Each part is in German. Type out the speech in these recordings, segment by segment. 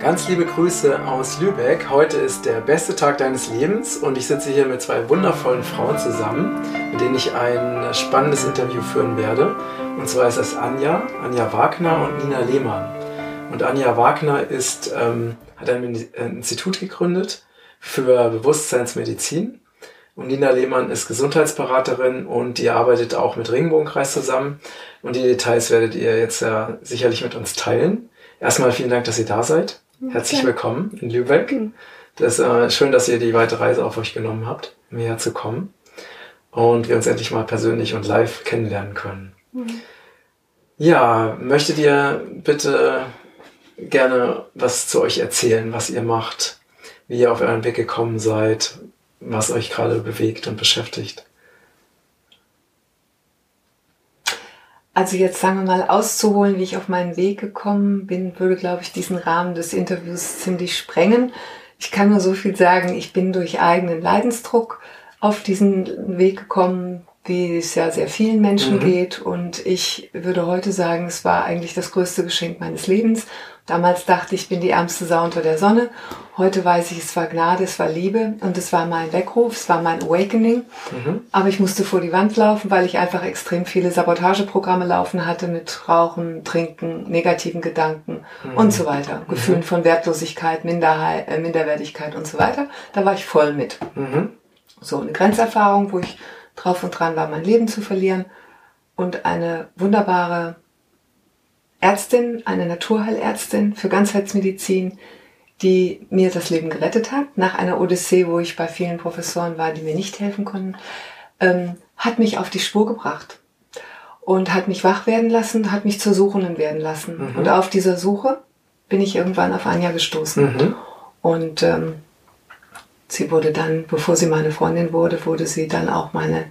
Ganz liebe Grüße aus Lübeck. Heute ist der beste Tag deines Lebens und ich sitze hier mit zwei wundervollen Frauen zusammen, mit denen ich ein spannendes Interview führen werde. Und zwar ist das Anja, Anja Wagner und Nina Lehmann. Und Anja Wagner ist, ähm, hat ein Institut gegründet für Bewusstseinsmedizin. Und Nina Lehmann ist Gesundheitsberaterin und die arbeitet auch mit Regenbogenkreis zusammen. Und die Details werdet ihr jetzt ja sicherlich mit uns teilen. Erstmal vielen Dank, dass ihr da seid. Herzlich willkommen in Lübeck. Das ist äh, schön, dass ihr die weite Reise auf euch genommen habt, um hierher zu kommen. Und wir uns endlich mal persönlich und live kennenlernen können. Mhm. Ja, möchtet ihr bitte gerne was zu euch erzählen, was ihr macht, wie ihr auf euren Weg gekommen seid, was euch gerade bewegt und beschäftigt? Also jetzt sagen wir mal auszuholen, wie ich auf meinen Weg gekommen bin, würde, glaube ich, diesen Rahmen des Interviews ziemlich sprengen. Ich kann nur so viel sagen, ich bin durch eigenen Leidensdruck auf diesen Weg gekommen, wie es ja sehr vielen Menschen mhm. geht. Und ich würde heute sagen, es war eigentlich das größte Geschenk meines Lebens. Damals dachte ich, ich bin die ärmste Sau unter der Sonne. Heute weiß ich, es war Gnade, es war Liebe und es war mein Weckruf, es war mein Awakening. Mhm. Aber ich musste vor die Wand laufen, weil ich einfach extrem viele Sabotageprogramme laufen hatte mit Rauchen, Trinken, negativen Gedanken mhm. und so weiter. Mhm. Gefühlen von Wertlosigkeit, Minderheit, äh, Minderwertigkeit und so weiter. Da war ich voll mit. Mhm. So eine Grenzerfahrung, wo ich drauf und dran war, mein Leben zu verlieren und eine wunderbare Ärztin, eine Naturheilärztin für Ganzheitsmedizin, die mir das Leben gerettet hat, nach einer Odyssee, wo ich bei vielen Professoren war, die mir nicht helfen konnten, ähm, hat mich auf die Spur gebracht und hat mich wach werden lassen, hat mich zur Suchenden werden lassen. Mhm. Und auf dieser Suche bin ich irgendwann auf Anja gestoßen. Mhm. Und ähm, sie wurde dann, bevor sie meine Freundin wurde, wurde sie dann auch meine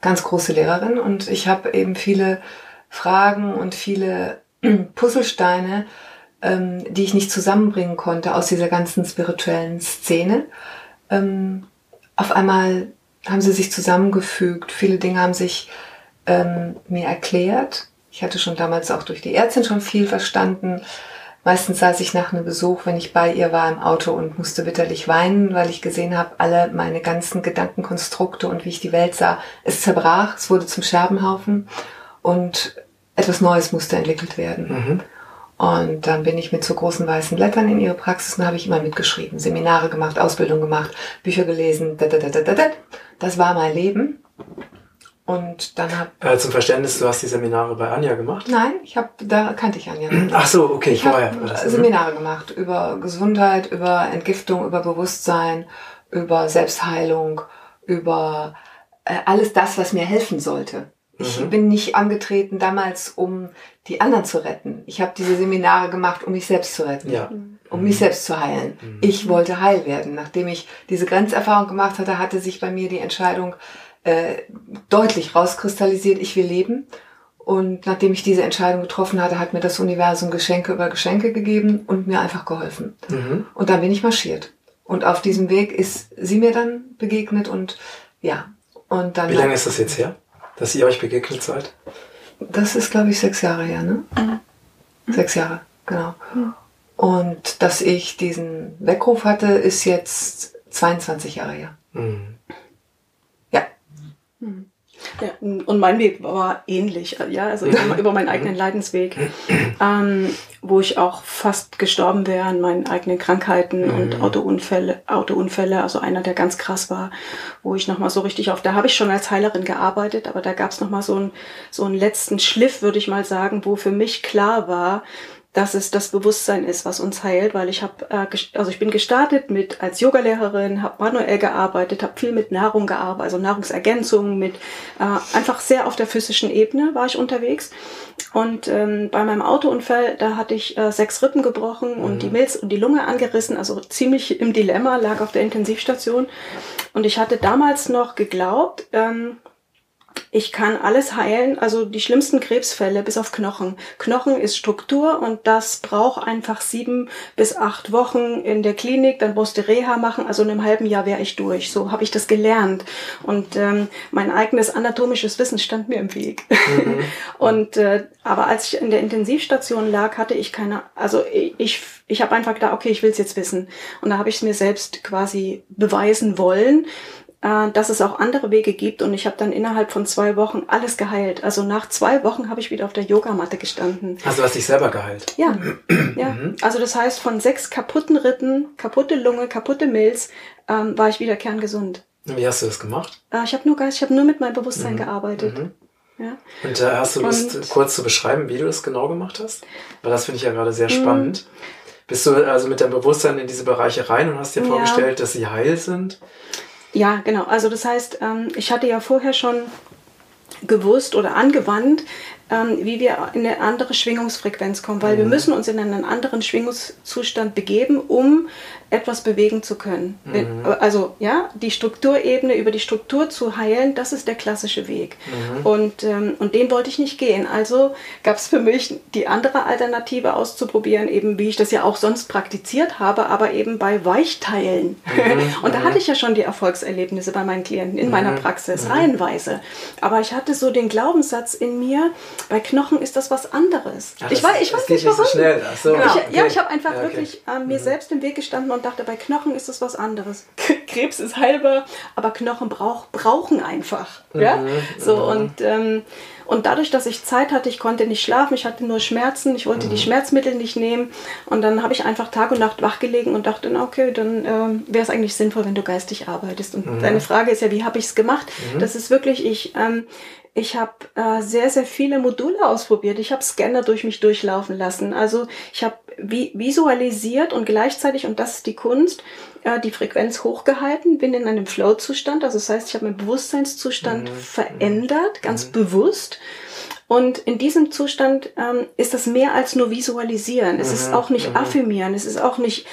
ganz große Lehrerin. Und ich habe eben viele Fragen und viele Puzzlesteine, ähm, die ich nicht zusammenbringen konnte aus dieser ganzen spirituellen Szene. Ähm, auf einmal haben sie sich zusammengefügt, viele Dinge haben sich ähm, mir erklärt. Ich hatte schon damals auch durch die Ärztin schon viel verstanden. Meistens saß ich nach einem Besuch, wenn ich bei ihr war im Auto und musste bitterlich weinen, weil ich gesehen habe, alle meine ganzen Gedankenkonstrukte und wie ich die Welt sah, es zerbrach, es wurde zum Scherbenhaufen und etwas Neues musste entwickelt werden. Mhm. Und dann bin ich mit so großen weißen Blättern in ihre Praxis und habe ich immer mitgeschrieben, Seminare gemacht, Ausbildung gemacht, Bücher gelesen. Das war mein Leben. Und dann habe äh, zum Verständnis, du hast die Seminare bei Anja gemacht? Nein, ich habe da kannte ich Anja. Nicht. Ach so, okay, ich vorher. Habe? Seminare gemacht über Gesundheit, über Entgiftung, über Bewusstsein, über Selbstheilung, über äh, alles das, was mir helfen sollte. Ich mhm. bin nicht angetreten damals, um die anderen zu retten. Ich habe diese Seminare gemacht, um mich selbst zu retten, ja. um mhm. mich selbst zu heilen. Mhm. Ich wollte heil werden. Nachdem ich diese Grenzerfahrung gemacht hatte, hatte sich bei mir die Entscheidung äh, deutlich rauskristallisiert, ich will leben. Und nachdem ich diese Entscheidung getroffen hatte, hat mir das Universum Geschenke über Geschenke gegeben und mir einfach geholfen. Mhm. Und dann bin ich marschiert. Und auf diesem Weg ist sie mir dann begegnet und ja. Und dann Wie lange ist das jetzt her? Dass ihr euch begegnet seid? Das ist, glaube ich, sechs Jahre her, ne? Mhm. Sechs Jahre, genau. Mhm. Und dass ich diesen Weckruf hatte, ist jetzt 22 Jahre her. Mhm. Ja. Mhm. Ja, und mein Weg war ähnlich, ja, also über, über meinen eigenen Leidensweg, ähm, wo ich auch fast gestorben wäre an meinen eigenen Krankheiten mhm. und Autounfälle, Autounfälle, also einer, der ganz krass war, wo ich nochmal so richtig auf, da habe ich schon als Heilerin gearbeitet, aber da gab es nochmal so, ein, so einen letzten Schliff, würde ich mal sagen, wo für mich klar war, dass es das Bewusstsein ist, was uns heilt, weil ich habe, äh, also ich bin gestartet mit als Yogalehrerin, habe manuell gearbeitet, habe viel mit Nahrung gearbeitet, also Nahrungsergänzung, mit äh, einfach sehr auf der physischen Ebene war ich unterwegs. Und ähm, bei meinem Autounfall, da hatte ich äh, sechs Rippen gebrochen und die mhm. Milz und die Lunge angerissen, also ziemlich im Dilemma, lag auf der Intensivstation. Und ich hatte damals noch geglaubt, ähm, ich kann alles heilen, also die schlimmsten Krebsfälle bis auf Knochen. Knochen ist Struktur und das braucht einfach sieben bis acht Wochen in der Klinik, dann musst du Reha machen, also in einem halben Jahr wäre ich durch. So habe ich das gelernt. Und ähm, mein eigenes anatomisches Wissen stand mir im Weg. Mhm. und äh, aber als ich in der Intensivstation lag, hatte ich keine, also ich, ich, ich habe einfach gedacht, okay, ich will es jetzt wissen. Und da habe ich es mir selbst quasi beweisen wollen äh, dass es auch andere Wege gibt und ich habe dann innerhalb von zwei Wochen alles geheilt. Also nach zwei Wochen habe ich wieder auf der Yogamatte gestanden. Also du hast dich selber geheilt? Ja, ja. Mhm. Also das heißt, von sechs kaputten Ritten, kaputte Lunge, kaputte Milz, ähm, war ich wieder kerngesund. Wie hast du das gemacht? Äh, ich habe nur Geist, ich habe nur mit meinem Bewusstsein mhm. gearbeitet. Mhm. Ja. Und äh, hast du Lust, und, kurz zu beschreiben, wie du das genau gemacht hast? Weil das finde ich ja gerade sehr mhm. spannend. Bist du also mit deinem Bewusstsein in diese Bereiche rein und hast dir vorgestellt, ja. dass sie heil sind? Ja, genau. Also das heißt, ähm, ich hatte ja vorher schon gewusst oder angewandt, ähm, wie wir in eine andere Schwingungsfrequenz kommen, weil mhm. wir müssen uns in einen anderen Schwingungszustand begeben, um etwas bewegen zu können. Mhm. Also ja, die Strukturebene über die Struktur zu heilen, das ist der klassische Weg. Mhm. Und, ähm, und den wollte ich nicht gehen. Also gab es für mich die andere Alternative auszuprobieren, eben wie ich das ja auch sonst praktiziert habe, aber eben bei Weichteilen. Mhm. und da mhm. hatte ich ja schon die Erfolgserlebnisse bei meinen Klienten in meiner mhm. Praxis, reihenweise. Aber ich hatte so den Glaubenssatz in mir, bei Knochen ist das was anderes. Ach, ich weiß, ich weiß nicht warum. So schnell. So, genau. ich, ja, ich habe einfach ja, okay. wirklich äh, mir selbst im Weg gestanden und dachte, bei Knochen ist das was anderes. Krebs ist heilbar, aber Knochen brauch, brauchen einfach. Mhm, ja? So, mhm. und, ähm, und dadurch, dass ich Zeit hatte, ich konnte nicht schlafen, ich hatte nur Schmerzen, ich wollte mhm. die Schmerzmittel nicht nehmen. Und dann habe ich einfach Tag und Nacht wachgelegen und dachte, na okay, dann ähm, wäre es eigentlich sinnvoll, wenn du geistig arbeitest. Und mhm. deine Frage ist ja, wie habe ich es gemacht? Mhm. Das ist wirklich, ich, ähm, ich habe äh, sehr, sehr viele Module ausprobiert. Ich habe Scanner durch mich durchlaufen lassen. Also ich habe vi visualisiert und gleichzeitig, und das ist die Kunst, äh, die Frequenz hochgehalten, bin in einem Flow-Zustand. Also das heißt, ich habe meinen Bewusstseinszustand mhm. verändert, ganz mhm. bewusst. Und in diesem Zustand ähm, ist das mehr als nur visualisieren. Es mhm. ist auch nicht mhm. affirmieren. Es ist auch nicht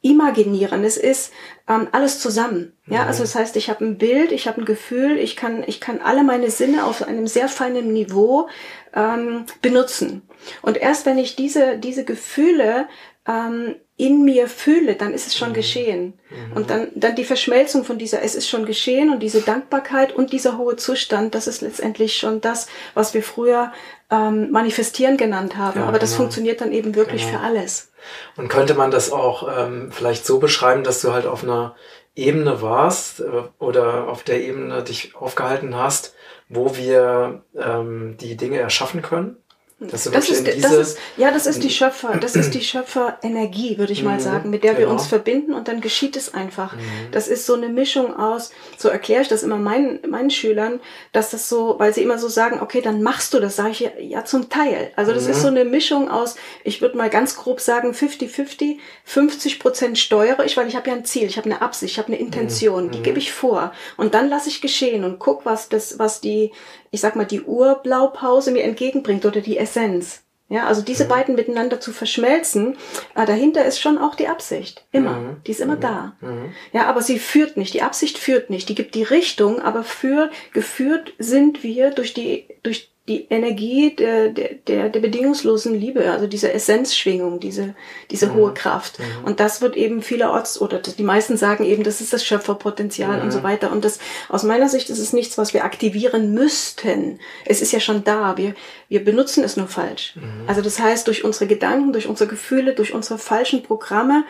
imaginieren. Es ist ähm, alles zusammen. Ja, also das heißt, ich habe ein Bild, ich habe ein Gefühl, ich kann, ich kann alle meine Sinne auf einem sehr feinen Niveau ähm, benutzen. Und erst wenn ich diese, diese Gefühle ähm, in mir fühle, dann ist es schon mhm. geschehen. Mhm. Und dann, dann die Verschmelzung von dieser, es ist schon geschehen und diese Dankbarkeit und dieser hohe Zustand, das ist letztendlich schon das, was wir früher ähm, manifestieren genannt haben. Ja, Aber das genau. funktioniert dann eben wirklich genau. für alles. Und könnte man das auch ähm, vielleicht so beschreiben, dass du halt auf einer Ebene warst äh, oder auf der Ebene dich aufgehalten hast, wo wir ähm, die Dinge erschaffen können? Das, das, ist, das ist, ja, das ist die Schöpfer, das ist die Schöpferenergie, würde ich mal mhm, sagen, mit der genau. wir uns verbinden und dann geschieht es einfach. Mhm. Das ist so eine Mischung aus, so erkläre ich das immer meinen, meinen Schülern, dass das so, weil sie immer so sagen, okay, dann machst du das, sage ich ja, ja zum Teil. Also das mhm. ist so eine Mischung aus, ich würde mal ganz grob sagen, 50-50, 50 Prozent steuere ich, weil ich habe ja ein Ziel, ich habe eine Absicht, ich habe eine Intention, die mhm. gebe ich vor und dann lasse ich geschehen und guck, was das, was die ich sag mal, die Urblaupause mir entgegenbringt oder die Essenz. Ja, also diese mhm. beiden miteinander zu verschmelzen, äh, dahinter ist schon auch die Absicht. Immer. Mhm. Die ist immer mhm. da. Mhm. Ja, aber sie führt nicht. Die Absicht führt nicht. Die gibt die Richtung, aber für, geführt sind wir durch die, durch die Energie der, der, der bedingungslosen Liebe, also diese Essenzschwingung, diese, diese mhm. hohe Kraft. Mhm. Und das wird eben vielerorts, oder die meisten sagen eben, das ist das Schöpferpotenzial mhm. und so weiter. Und das, aus meiner Sicht ist es nichts, was wir aktivieren müssten. Es ist ja schon da. Wir, wir benutzen es nur falsch. Mhm. Also das heißt, durch unsere Gedanken, durch unsere Gefühle, durch unsere falschen Programme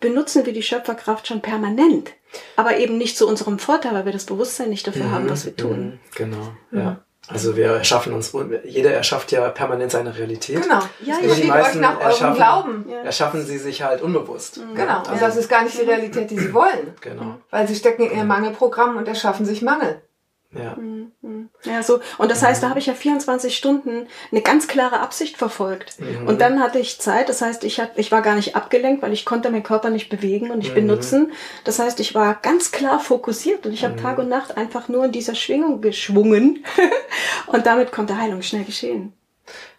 benutzen wir die Schöpferkraft schon permanent. Aber eben nicht zu unserem Vorteil, weil wir das Bewusstsein nicht dafür haben, mhm. was wir tun. Mhm. Genau, ja. Also wir erschaffen uns, jeder erschafft ja permanent seine Realität. Genau. Ja, ihr die meisten euch nach eurem Glauben. Erschaffen sie sich halt unbewusst. Mhm. Genau. Also, und das ist gar nicht die Realität, die sie wollen. Genau. Weil sie stecken in ihr Mangelprogramm und erschaffen sich Mangel. Ja. Mhm, mhm. Ja, so. Und das heißt, da habe ich ja 24 Stunden eine ganz klare Absicht verfolgt. Mhm. Und dann hatte ich Zeit. Das heißt, ich, hat, ich war gar nicht abgelenkt, weil ich konnte meinen Körper nicht bewegen und nicht mhm. benutzen. Das heißt, ich war ganz klar fokussiert und ich habe mhm. Tag und Nacht einfach nur in dieser Schwingung geschwungen. und damit konnte Heilung schnell geschehen.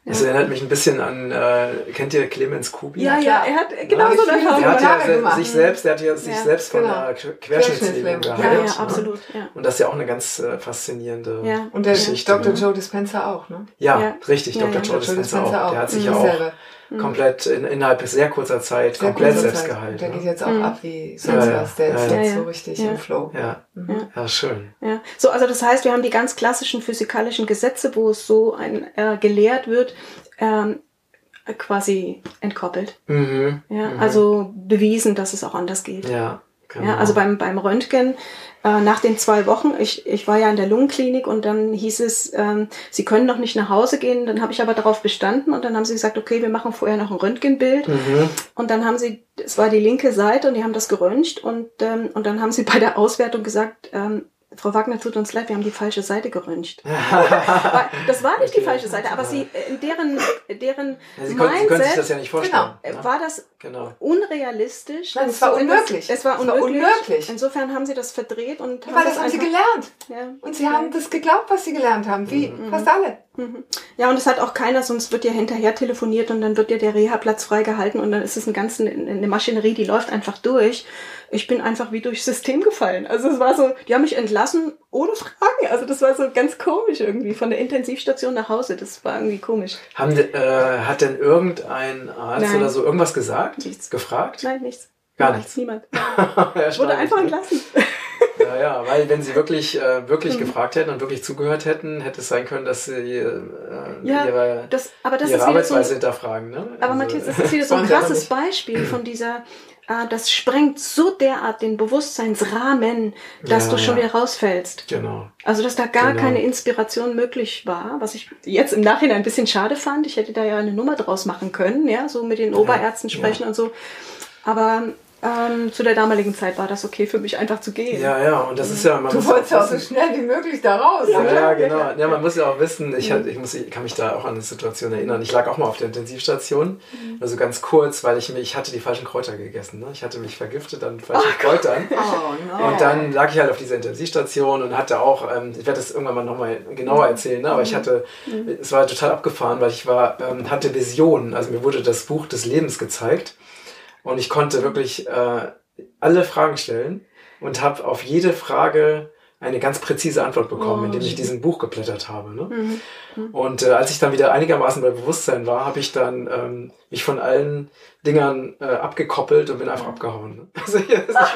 Das erinnert mich ein bisschen an, äh, kennt ihr Clemens Kubi? Ja, ja, er hat genau Ja, so eine Erfahrung Der hat gemacht. ja gemacht. sich selbst, der hat ja sich Ja, selbst von genau. einer Qu- Querschnittslähmung geheilt. Ja, ja, ne? absolut. Ja. Und das ist ja auch eine ganz äh, faszinierende Ja. Und der Geschichte. Dr. ne? Joe Dispenza auch, ne? Ja, Ja. richtig, Ja, Dr. ja. Joe Joe Dispenza auch. Der hat sich ja Mhm. auch Dasselbe. komplett in, innerhalb sehr kurzer Zeit Sehr komplett kurze selbst Zeit. geheilt. Der geht Ne? jetzt auch Mhm. ab wie sonst Ja, ja. was. Der ist Ja, jetzt ja. so richtig Ja. im Flow. Ja. Mhm. ja, schön. Ja. So, also das heißt, wir haben die ganz klassischen physikalischen Gesetze, wo es so ein, äh, gelehrt wird, ähm, quasi entkoppelt. Mhm. Ja, Mhm. also bewiesen, dass es auch anders geht. Ja, genau. Ja, also beim, beim Röntgen, äh, nach den zwei Wochen, ich, ich war ja in der Lungenklinik und dann hieß es, ähm, Sie können noch nicht nach Hause gehen. Dann habe ich aber darauf bestanden und dann haben sie gesagt, okay, wir machen vorher noch ein Röntgenbild. Mhm. Und dann haben sie, es war die linke Seite und die haben das geröntgt und, ähm, und dann haben sie bei der Auswertung gesagt, ähm, Frau Wagner, tut uns leid, wir haben die falsche Seite geröntgt. Das war nicht die falsche Seite, aber sie, äh, in deren, deren Ja, Sie können, Sie können sich das Mindset ja nicht vorstellen. äh, ne? war das Genau. unrealistisch. Nein, das es war das- unmöglich. Es war Es war unmöglich. unmöglich. Insofern haben sie das verdreht und Weil das haben sie gelernt. Ja. Und sie haben das geglaubt, was sie gelernt haben. Wie fast alle. Ja, und es hat auch keiner, sonst wird ja hinterher telefoniert und dann wird ja der Reha-Platz freigehalten und dann ist es ein ganzen, eine Maschinerie, die läuft einfach durch. Ich bin einfach wie durchs System gefallen. Also es war so, die haben mich entlassen ohne Fragen. Also das war so ganz komisch irgendwie. Von der Intensivstation nach Hause. Das war irgendwie komisch. Haben, äh, hat denn irgendein Arzt Nein. oder so irgendwas gesagt? Nichts. Gefragt? Nein, nichts. Gar nichts. Niemand. Ja, Wurde einfach ne? entlassen. Ja, ja, weil wenn sie wirklich, äh, wirklich gefragt hätten und wirklich zugehört hätten, hätte es sein können, dass sie äh, Ja, ihre, Das, aber das ihre so Arbeitsweise ein, hinterfragen. Ne? Aber Also, Matthias, das ist wieder so ein krasses. Beispiel von dieser, äh, das sprengt so derart den Bewusstseinsrahmen, dass Ja, du schon wieder rausfällst. Genau. Also, dass da gar Genau. keine Inspiration möglich war, was ich jetzt im Nachhinein ein bisschen schade fand. Ich hätte da ja eine Nummer draus machen können, ja, so mit den Oberärzten sprechen und so. Aber ähm, zu der damaligen Zeit war das okay für mich einfach zu gehen. Ja, ja, und das ist ja, man Du muss wolltest ja auch so schnell wie möglich da raus. Ja, ja, genau. Ja, man muss ja auch wissen, ich, Mhm. hatte, ich, muss, ich kann mich da auch an eine Situation erinnern. Ich lag auch mal auf der Intensivstation, Mhm. also ganz kurz, weil ich mich, ich hatte die falschen Kräuter gegessen. Ne? Ich hatte mich vergiftet an falschen Kräutern. Oh no. Und dann lag ich halt auf dieser Intensivstation und hatte auch, ähm, ich werde das irgendwann mal nochmal genauer erzählen, ne? aber ich hatte, es war total abgefahren, weil ich war, ähm, hatte Visionen, also mir wurde das Buch des Lebens gezeigt und ich konnte wirklich äh, alle Fragen stellen und habe auf jede Frage eine ganz präzise Antwort bekommen, Oh, indem ich diesen Buch geblättert habe. Ne? Mhm. Und äh, als ich dann wieder einigermaßen bei Bewusstsein war, habe ich dann ähm, mich von allen Dingern äh, abgekoppelt und bin einfach abgehauen. Ne? Also ich, ich bin einfach,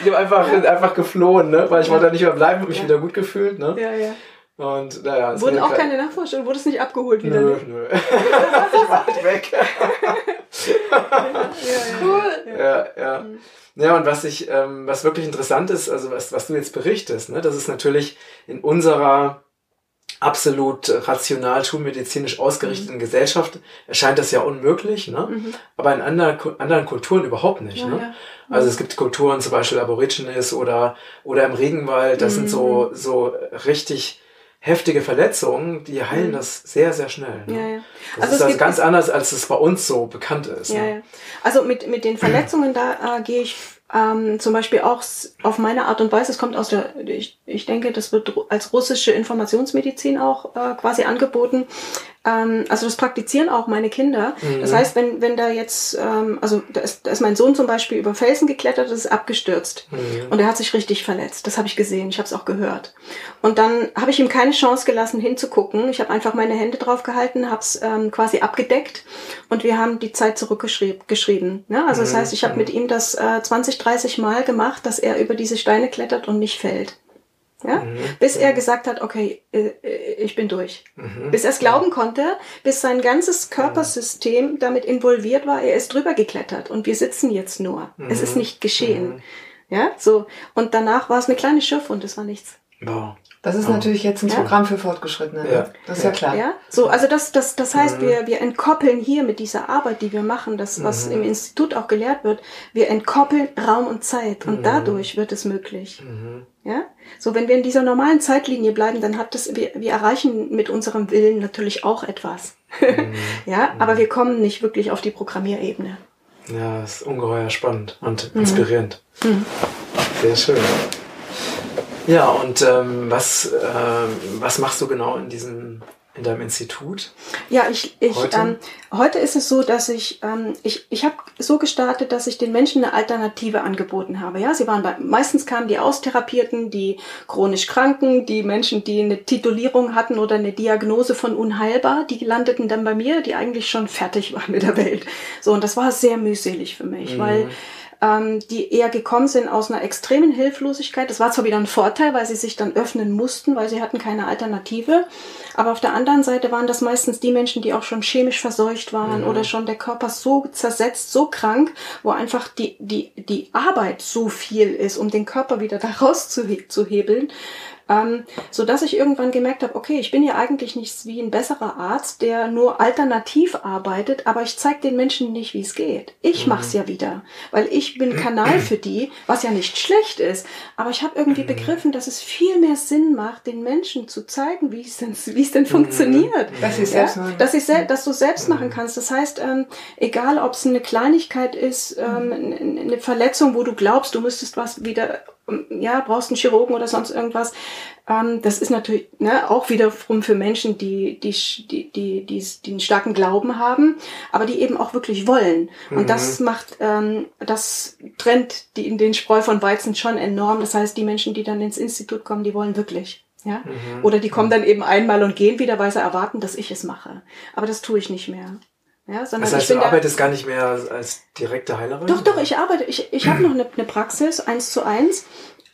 ich habe einfach, bin einfach geflohen, ne? weil ich wollte da nicht mehr bleiben, habe mich wieder gut gefühlt. Ne? Ja, ja. Und naja, es Wurden auch eine keine Nachforschungen, wurde es nicht abgeholt Nö, wieder? ne? nö. ich war halt weg. Cool. ja, ja. Ja, und was ich, ähm, was wirklich interessant ist, also was, was du jetzt berichtest, ne, das ist natürlich in unserer absolut rational schulmedizinisch ausgerichteten Gesellschaft erscheint das ja unmöglich, ne? aber in anderen, anderen Kulturen überhaupt nicht. Ja, ne? ja. Also es gibt Kulturen, zum Beispiel Aborigines oder, oder im Regenwald, das sind so, so richtig heftige Verletzungen, die heilen das sehr, sehr schnell. Ne? Ja, ja. Das Also ist also ganz anders, als es bei uns so bekannt ist. Ja, ne? ja. Also mit, mit den Verletzungen, da äh, gehe ich ähm, zum Beispiel auch auf meine Art und Weise, es kommt aus der, ich, ich denke, das wird als russische Informationsmedizin auch äh, quasi angeboten. Ähm, also das praktizieren auch meine Kinder. Das heißt, wenn, wenn da jetzt, ähm, also da ist, da ist mein Sohn zum Beispiel über Felsen geklettert, das ist abgestürzt. Und er hat sich richtig verletzt. Das habe ich gesehen, ich habe es auch gehört. Und dann habe ich ihm keine Chance gelassen, hinzugucken. Ich habe einfach meine Hände drauf gehalten, habe es ähm, quasi abgedeckt und wir haben die Zeit zurückgeschrieben. Geschrieben, ne? Also das heißt, ich habe mit ihm das äh, 20, 30 Mal gemacht, dass er über diese Steine klettert und nicht fällt. Ja? Bis er gesagt hat, okay, äh, äh, ich bin durch. Bis er es glauben konnte, bis sein ganzes Körpersystem damit involviert war, er ist drüber geklettert und wir sitzen jetzt nur. Es ist nicht geschehen. Ja, so. Und danach war es eine kleine Schürfwunde, es war nichts. Wow. Das ist natürlich jetzt ein Ja. Programm für Fortgeschrittene. ne? Ja. Das ist ja klar. Ja, so, also das, das, das heißt, wir, wir entkoppeln hier mit dieser Arbeit, die wir machen, das, was im Institut auch gelehrt wird, wir entkoppeln Raum und Zeit und dadurch wird es möglich. Ja, so, wenn wir in dieser normalen Zeitlinie bleiben, dann hat das, wir, wir erreichen mit unserem Willen natürlich auch etwas. ja, aber wir kommen nicht wirklich auf die Programmierebene. Ja, das ist ungeheuer spannend und Mhm. inspirierend. Sehr schön. Ja, und ähm, was, ähm, was machst du genau in diesem, in deinem Institut? Ja, ich, ich heute, ähm, heute ist es so, dass ich ähm, ich ich habe so gestartet, dass ich den Menschen eine Alternative angeboten habe. Ja, sie waren bei, meistens kamen die Austherapierten, die chronisch Kranken, die Menschen, die eine Titulierung hatten oder eine Diagnose von unheilbar, die landeten dann bei mir, die eigentlich schon fertig waren mit der Welt. So und das war sehr mühselig für mich, mhm. weil ähm, die eher gekommen sind aus einer extremen Hilflosigkeit. Das war zwar wieder ein Vorteil, weil sie sich dann öffnen mussten, weil sie hatten keine Alternative. Aber auf der anderen Seite waren das meistens die Menschen, die auch schon chemisch verseucht waren mhm. oder schon der Körper so zersetzt, so krank, wo einfach die, die, die Arbeit so viel ist, um den Körper wieder da rauszuhebeln, ähm, so dass ich irgendwann gemerkt habe, okay, ich bin ja eigentlich nicht wie ein besserer Arzt, der nur alternativ arbeitet, aber ich zeige den Menschen nicht, wie es geht. Ich mhm. mache es ja wieder, weil ich bin Kanal für die, was ja nicht schlecht ist. Aber ich habe irgendwie mhm. begriffen, dass es viel mehr Sinn macht, den Menschen zu zeigen, wie es denn, wie es denn mhm. funktioniert. Dass, ich selbst ja? dass, ich sel dass du selbst machen kannst. Das heißt, ähm, egal ob es eine Kleinigkeit ist, ähm, eine Verletzung, wo du glaubst, du müsstest was wieder ja, brauchst einen Chirurgen oder sonst irgendwas. Ähm, das ist natürlich ne, auch wiederum für Menschen, die, die, die, die, die, die einen starken Glauben haben, aber die eben auch wirklich wollen. Und mhm. das macht, ähm, das trennt die, in den Spreu von Weizen schon enorm. Das heißt, die Menschen, die dann ins Institut kommen, die wollen wirklich. Ja? Mhm. Oder die kommen dann eben einmal und gehen wieder, weil sie erwarten, dass ich es mache. Aber das tue ich nicht mehr. Ja, sondern das heißt, ich du arbeitest gar nicht mehr als direkte Heilerin? Doch, doch, ich arbeite. Ich, ich habe noch eine, eine Praxis, eins zu eins.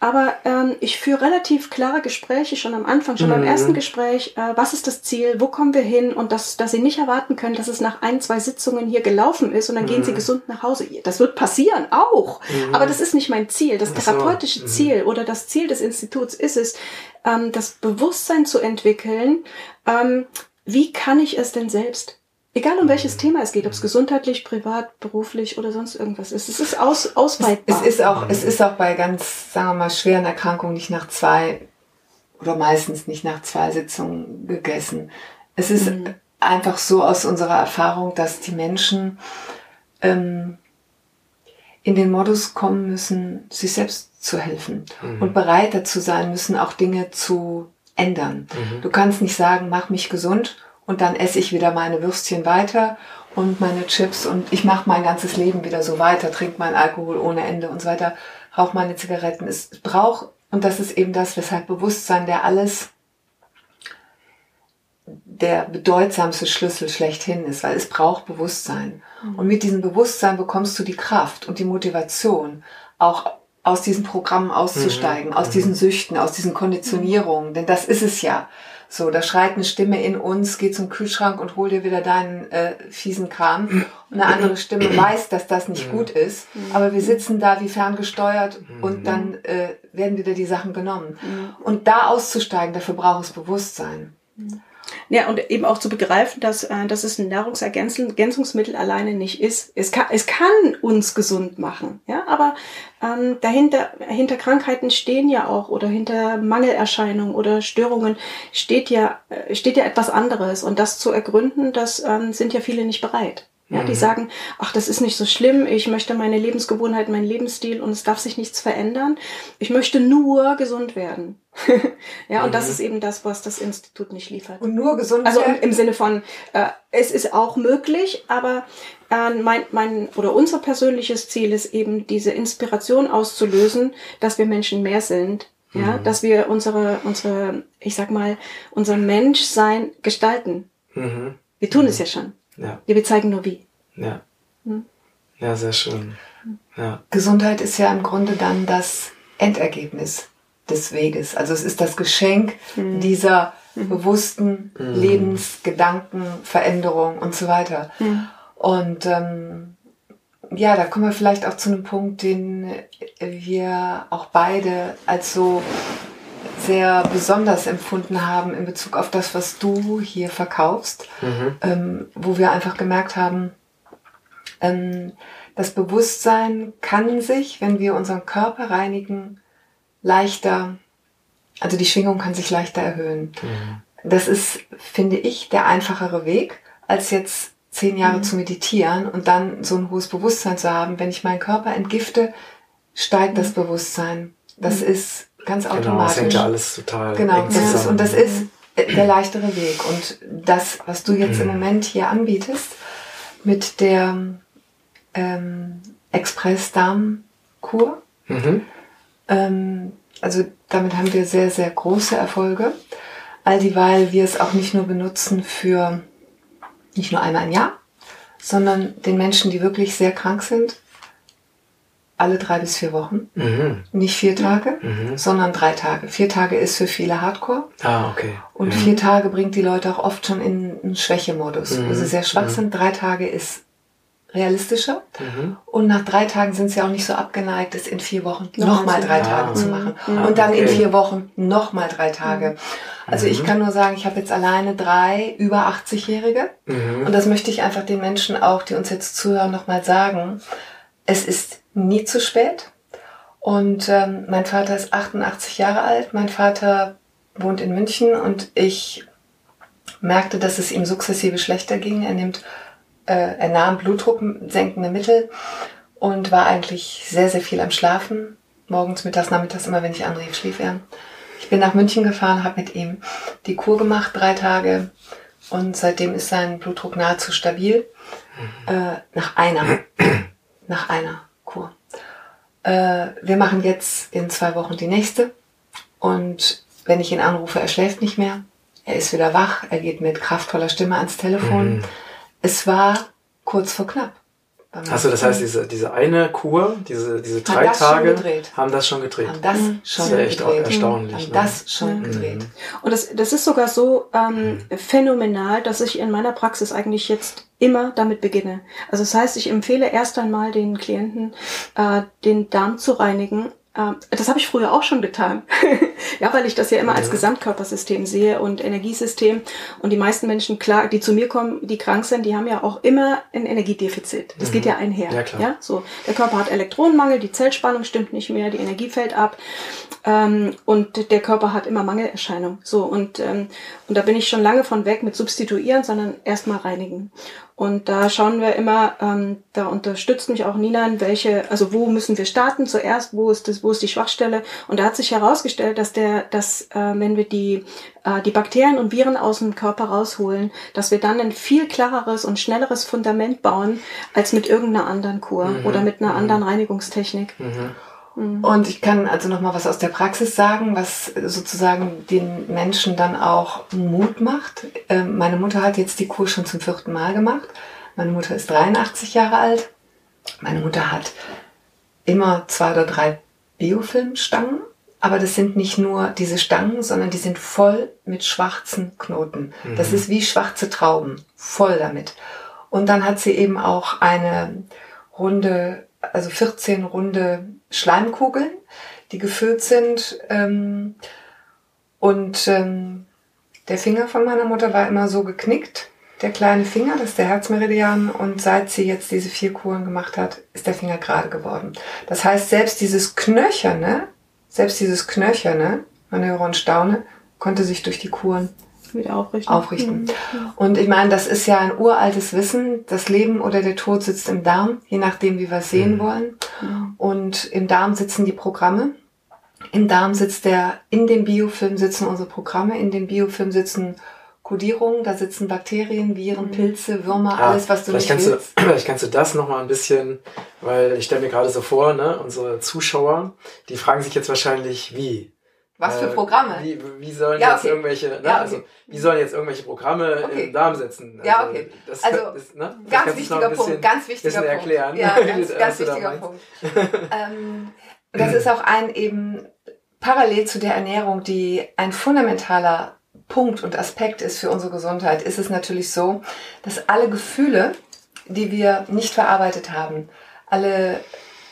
Aber ähm, ich führe relativ klare Gespräche schon am Anfang, schon mhm. beim ersten Gespräch. Äh, was ist das Ziel? Wo kommen wir hin? Und dass, dass Sie nicht erwarten können, dass es nach ein, zwei Sitzungen hier gelaufen ist und dann mhm. gehen Sie mhm. gesund nach Hause. Das wird passieren, auch. Mhm. Aber das ist nicht mein Ziel. Das therapeutische so. Ziel oder das Ziel des Instituts ist es, ähm, das Bewusstsein zu entwickeln. Ähm, wie kann ich es denn selbst Egal um welches Thema es geht, ob es gesundheitlich, privat, beruflich oder sonst irgendwas ist. Es ist aus, ausweitbar. Es ist auch, es ist auch bei ganz, sagen wir mal, schweren Erkrankungen nicht nach zwei oder meistens nicht nach zwei Sitzungen gegessen. Es ist mhm. einfach so aus unserer Erfahrung, dass die Menschen ähm, in den Modus kommen müssen, sich selbst zu helfen mhm. und bereit dazu sein müssen, auch Dinge zu ändern. Mhm. Du kannst nicht sagen, mach mich gesund und dann esse ich wieder meine Würstchen weiter und meine Chips und ich mache mein ganzes Leben wieder so weiter, trinke meinen Alkohol ohne Ende und so weiter, rauche meine Zigaretten. Es braucht, und das ist eben das, weshalb Bewusstsein, der alles, der bedeutsamste Schlüssel schlechthin ist, weil es braucht Bewusstsein. Mhm. Und mit diesem Bewusstsein bekommst du die Kraft und die Motivation, auch aus diesen Programmen auszusteigen, mhm. aus diesen mhm. Süchten, aus diesen Konditionierungen, denn das ist es ja. So, da schreit eine Stimme in uns, geh zum Kühlschrank und hol dir wieder deinen äh, fiesen Kram. Und eine andere Stimme weiß, dass das nicht gut ist. Aber wir sitzen da wie ferngesteuert und dann äh, werden wieder die Sachen genommen. Und da auszusteigen, dafür braucht es Bewusstsein. Ja, und eben auch zu begreifen, dass, äh, dass es ein Nahrungsergänzungsmittel alleine nicht ist. Es kann, es kann uns gesund machen, ja, aber ähm, dahinter, hinter Krankheiten stehen ja auch oder hinter Mangelerscheinungen oder Störungen steht ja, äh, steht ja etwas anderes. Und das zu ergründen, das ähm, sind ja viele nicht bereit. Ja, die mhm. sagen, ach, das ist nicht so schlimm, ich möchte meine Lebensgewohnheiten, meinen Lebensstil und es darf sich nichts verändern. Ich möchte nur gesund werden. ja, mhm. und das mhm. ist eben das, was das Institut nicht liefert. Und nur gesund Also im, im Sinne von, äh, es ist auch möglich, aber äh, mein, mein oder unser persönliches Ziel ist eben, diese Inspiration auszulösen, dass wir Menschen mehr sind. Ja, mhm. dass wir unsere, unsere, ich sag mal, unser Menschsein gestalten. Mhm. Wir tun es ja schon. Ja. Wir zeigen nur wie. Ja. Hm? Ja, sehr schön. Ja. Gesundheit ist ja im Grunde dann das Endergebnis des Weges. Also es ist das Geschenk mhm. dieser mhm. bewussten mhm. Lebensgedanken, Veränderung und so weiter. Mhm. Und ähm, ja, da kommen wir vielleicht auch zu einem Punkt, den wir auch beide als so sehr besonders empfunden haben in Bezug auf das, was du hier verkaufst, mhm. ähm, wo wir einfach gemerkt haben, ähm, das Bewusstsein kann sich, wenn wir unseren Körper reinigen, leichter, also die Schwingung kann sich leichter erhöhen. Mhm. Das ist, finde ich, der einfachere Weg, als jetzt zehn Jahre mhm. zu meditieren und dann so ein hohes Bewusstsein zu haben. Wenn ich meinen Körper entgifte, steigt das mhm. Bewusstsein. Das mhm. ist ganz automatisch. Genau, das hängt ja alles total genau, das ist, und das ist äh, der leichtere Weg. Und das, was du jetzt im Moment hier anbietest, mit der ähm, Express-Darm-Kur, Mhm. ähm, also damit haben wir sehr, sehr große Erfolge. All dieweil wir es auch nicht nur benutzen für nicht nur einmal im Jahr, sondern den Menschen, die wirklich sehr krank sind, alle drei bis vier Wochen. Mhm. Nicht vier Tage, Mhm. sondern drei Tage. Vier Tage ist für viele Hardcore. Ah, okay. Und vier Tage bringt die Leute auch oft schon in einen Schwächemodus, wo Mhm. sie sehr schwach sind. Drei Tage ist realistischer. Mhm. Und nach drei Tagen sind sie auch nicht so abgeneigt, es in vier Wochen nochmal drei Ah. Tage zu Mhm. machen. Mhm. Und dann in Okay. vier Wochen nochmal drei Tage. Also ich kann nur sagen, ich habe jetzt alleine drei über 80-Jährige. Mhm. Und das möchte ich einfach den Menschen auch, die uns jetzt zuhören, nochmal sagen. Es ist nie zu spät. Und ähm, mein Vater ist 88 Jahre alt. Mein Vater wohnt in München und ich merkte, dass es ihm sukzessive schlechter ging. Er nimmt, äh, er nahm blutdrucksenkende Mittel und war eigentlich sehr, sehr viel am Schlafen. Morgens, mittags, nachmittags, immer wenn ich anrief, schlief er. Ich bin nach München gefahren, habe mit ihm die Kur gemacht, drei Tage. Und seitdem ist sein Blutdruck nahezu stabil. Äh, nach einer. nach einer Kur. Äh, wir machen jetzt in zwei Wochen die nächste. Und wenn ich ihn anrufe, er schläft nicht mehr. Er ist wieder wach. Er geht mit kraftvoller Stimme ans Telefon. Mhm. Es war kurz vor knapp. Achso, das heißt, diese, diese eine Kur, diese, diese drei das schon Tage, gedreht. haben das schon gedreht. haben das Mhm. schon Das ist ja echt auch gedreht. erstaunlich. Haben ne? das schon Mhm. gedreht. Und das, das ist sogar so ähm, phänomenal, dass ich in meiner Praxis eigentlich jetzt immer damit beginne. Also das heißt, ich empfehle erst einmal den Klienten, äh, den Darm zu reinigen. Ähm, das habe ich früher auch schon getan. ja, weil ich das ja immer als Mhm. Gesamtkörpersystem sehe und Energiesystem. Und die meisten Menschen, klar, die zu mir kommen, die krank sind, die haben ja auch immer ein Energiedefizit. Das geht ja einher. Mhm. Ja, klar. Ja, so. Der Körper hat Elektronenmangel, die Zellspannung stimmt nicht mehr, die Energie fällt ab. Ähm, und der Körper hat immer Mangelerscheinungen. So, und, ähm, und da bin ich schon lange von weg mit substituieren, sondern erstmal reinigen. Und da schauen wir immer, ähm, da unterstützt mich auch Nina, in welche, also wo müssen wir starten zuerst, wo ist das, wo ist die Schwachstelle? Und da hat sich herausgestellt, dass der, dass äh, wenn wir die äh, die Bakterien und Viren aus dem Körper rausholen, dass wir dann ein viel klareres und schnelleres Fundament bauen als mit irgendeiner anderen Kur Mhm. oder mit einer anderen Reinigungstechnik. Mhm. Und ich kann also noch mal was aus der Praxis sagen, was sozusagen den Menschen dann auch Mut macht. Ähm, meine Mutter hat jetzt die Kur schon zum vierten Mal gemacht. Meine Mutter ist 83 Jahre alt. Meine Mutter hat immer zwei oder drei Biofilmstangen. Aber das sind nicht nur diese Stangen, sondern die sind voll mit schwarzen Knoten. Das ist wie schwarze Trauben. Voll damit. Und dann hat sie eben auch eine runde, also 14 runde Schleimkugeln, die gefüllt sind. Ähm, und ähm, der Finger von meiner Mutter war immer so geknickt. Der kleine Finger, das ist der Herzmeridian. Und seit sie jetzt diese vier Kuren gemacht hat, ist der Finger gerade geworden. Das heißt, selbst dieses Knöcherne, selbst dieses Knöcherne, man höre und staune, konnte sich durch die Kuren Wieder aufrichten. aufrichten. Und ich meine, das ist ja ein uraltes Wissen. Das Leben oder der Tod sitzt im Darm, je nachdem, wie wir es sehen wollen. Und im Darm sitzen die Programme. Im Darm sitzt der, in dem Biofilm sitzen unsere Programme, in dem Biofilm sitzen Kodierungen, da sitzen Bakterien, Viren, Pilze, Würmer, Ah, alles, was du vielleicht nicht kannst willst. Du, vielleicht kannst du das nochmal ein bisschen, weil ich stelle mir gerade so vor, ne, unsere Zuschauer, die fragen sich jetzt wahrscheinlich, wie? Was für Äh, Programme? Wie, wie sollen Ja, jetzt okay. irgendwelche, ne, Ja, okay. also, wie sollen jetzt irgendwelche Programme Okay. im Darm sitzen? Also, Ja, okay. Das, Also, das, ne? Ganz wichtiger bisschen, Punkt, ganz wichtiger Punkt. erklären. Ja, ganz, ganz wichtiger. Punkt. ähm, das ist auch ein eben parallel zu der Ernährung, die ein fundamentaler Punkt und Aspekt ist für unsere Gesundheit, ist es natürlich so, dass alle Gefühle, die wir nicht verarbeitet haben, alle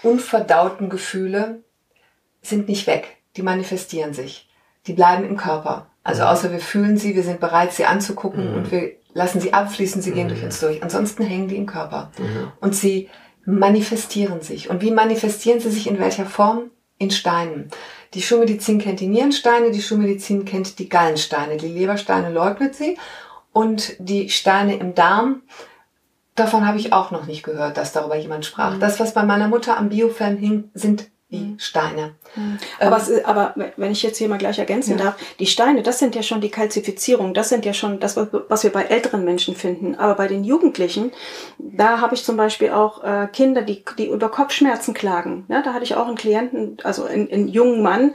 unverdauten Gefühle sind nicht weg. Die manifestieren sich. Die bleiben im Körper. Also außer wir fühlen sie, wir sind bereit, sie anzugucken Mhm. und wir lassen sie abfließen, sie gehen Mhm. durch uns durch. Ansonsten hängen die im Körper. Mhm. Und sie manifestieren sich. Und wie manifestieren sie sich in welcher Form? In Steinen. Die Schulmedizin kennt die Nierensteine, die Schulmedizin kennt die Gallensteine. Die Lebersteine leugnet sie. Und die Steine im Darm, davon habe ich auch noch nicht gehört, dass darüber jemand sprach. Das, was bei meiner Mutter am Biofilm hing, sind wie Steine. Mhm. Aber, ähm, es, aber wenn ich jetzt hier mal gleich ergänzen ja. darf, die Steine, das sind ja schon die Kalzifizierung, das sind ja schon das, was wir bei älteren Menschen finden. Aber bei den Jugendlichen, da habe ich zum Beispiel auch äh, Kinder, die, die über Kopfschmerzen klagen. Ja, da hatte ich auch einen Klienten, also einen, einen jungen Mann,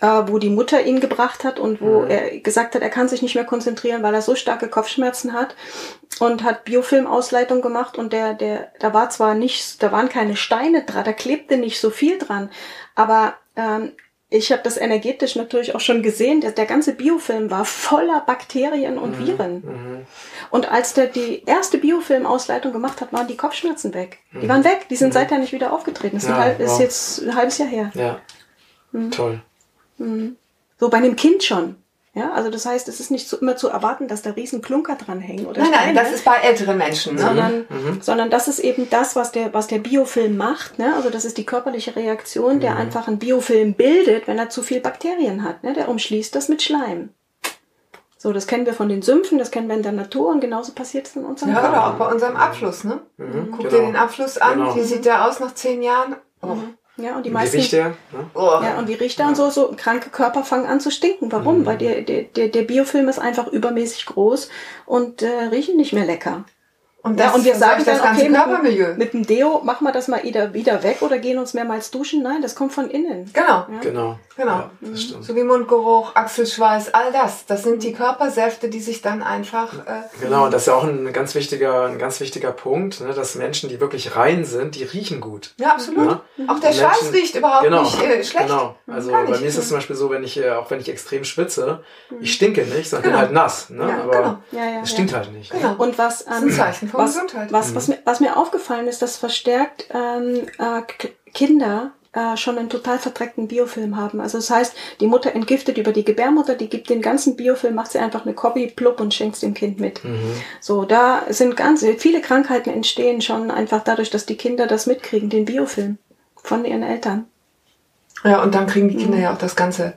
äh, wo die Mutter ihn gebracht hat und wo mhm. er gesagt hat, er kann sich nicht mehr konzentrieren, weil er so starke Kopfschmerzen hat und hat Biofilmausleitung gemacht und der, der, da war zwar nicht, da waren keine Steine dran, da klebte nicht so viel dran, aber ähm, ich habe das energetisch natürlich auch schon gesehen. Der, der ganze Biofilm war voller Bakterien und mhm, Viren. Mhm. Und als der die erste Biofilmausleitung gemacht hat, waren die Kopfschmerzen weg. Die mhm. waren weg. Die sind mhm. seither nicht wieder aufgetreten. Das ja, halb, wow. ist jetzt ein halbes Jahr her. Ja. Mhm. Toll. Mhm. So bei einem Kind schon. Ja, also das heißt, es ist nicht so immer zu erwarten, dass da riesen Klunker dranhängen oder Nein, nein, das ist bei älteren Menschen, ne? sondern, mhm. sondern das ist eben das, was der, was der Biofilm macht. Ne? Also das ist die körperliche Reaktion, der mhm. einfach einen Biofilm bildet, wenn er zu viel Bakterien hat. Ne? Der umschließt das mit Schleim. So, das kennen wir von den Sümpfen, das kennen wir in der Natur und genauso passiert es in unserem ja, Körper. Ja, auch bei unserem Abfluss. Ne? Mhm, Guck genau. dir den Abfluss an, genau. wie sieht der aus nach zehn Jahren? Oh. Mhm. Ja, und die meisten. Wie riecht der? Ne? Oh. Ja, und wie riecht der ja. und so, so kranke Körper fangen an zu stinken. Warum? Mhm. Weil der, der, der Biofilm ist einfach übermäßig groß und äh, riechen nicht mehr lecker. Und, das, ja, und wir sagen dann, okay, mit, mit, dem Deo machen wir das mal wieder, wieder weg oder gehen uns mehrmals duschen. Nein, das kommt von innen. Genau. Ja? Genau. Genau. Ja, mhm. so wie Mundgeruch, Achselschweiß, all das. Das sind die Körpersäfte, die sich dann einfach. Äh, genau, und das ist ja auch ein ganz wichtiger, ein ganz wichtiger Punkt, ne, dass Menschen, die wirklich rein sind, die riechen gut. Ja, absolut. Ja? Auch der Menschen, Schweiß riecht überhaupt genau, nicht äh, schlecht. Genau. Also bei mir ist es zum Beispiel so, wenn ich, äh, auch wenn ich extrem schwitze, ich mhm. stinke nicht, sondern genau. bin halt nass. Ne? Ja, Aber genau. ja, ja, es stinkt halt nicht. Genau. Und was, ähm, von was, Gesundheit. Was, was, mir, was mir aufgefallen ist, dass verstärkt ähm, äh, Kinder äh, schon einen total verdreckten Biofilm haben. Also das heißt, die Mutter entgiftet über die Gebärmutter, die gibt den ganzen Biofilm, macht sie einfach eine Copy, plupp und schenkt es dem Kind mit. Mhm. So, da sind ganz viele Krankheiten entstehen schon einfach dadurch, dass die Kinder das mitkriegen, den Biofilm von ihren Eltern. Ja, und dann kriegen die Kinder mhm. ja auch das ganze,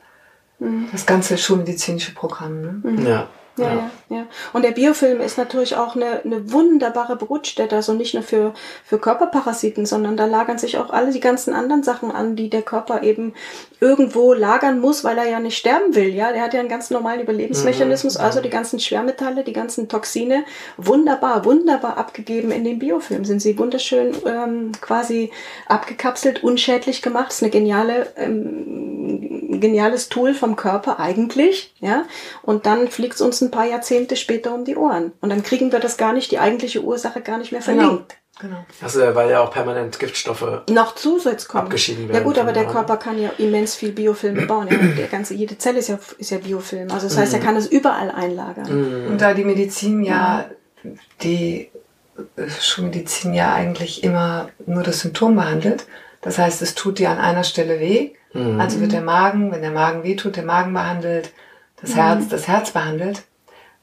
mhm. das ganze schulmedizinische Programm. Ne? Mhm. Ja. Ja, ja, ja. Und der Biofilm ist natürlich auch eine, eine wunderbare Brutstätte, also nicht nur für, für Körperparasiten, sondern da lagern sich auch alle die ganzen anderen Sachen an, die der Körper eben irgendwo lagern muss, weil er ja nicht sterben will. Ja, der hat ja einen ganz normalen Überlebensmechanismus, mhm. also die ganzen Schwermetalle, die ganzen Toxine, wunderbar, wunderbar abgegeben in den Biofilm. Sind sie wunderschön ähm, quasi abgekapselt, unschädlich gemacht. Das ist eine geniale ähm, geniales Tool vom Körper eigentlich, ja. Und dann fliegt es uns ein paar Jahrzehnte später um die Ohren. Und dann kriegen wir das gar nicht, die eigentliche Ursache gar nicht mehr genau. verlinkt. Genau. Also, weil ja auch permanent Giftstoffe noch Zusatz kommen. abgeschieden werden. Ja gut, aber der Körper kann ja immens viel Biofilme bauen. Ja, der ganze, jede Zelle ist ja, ist ja Biofilm. Also das heißt, er mhm. kann es überall einlagern. Mhm. Und da die Medizin ja, die äh, Schulmedizin ja eigentlich immer nur das Symptom behandelt. Das heißt, es tut dir an einer Stelle weh Mhm. Also wird der Magen, wenn der Magen wehtut, der Magen behandelt, das mhm. Herz, das Herz behandelt,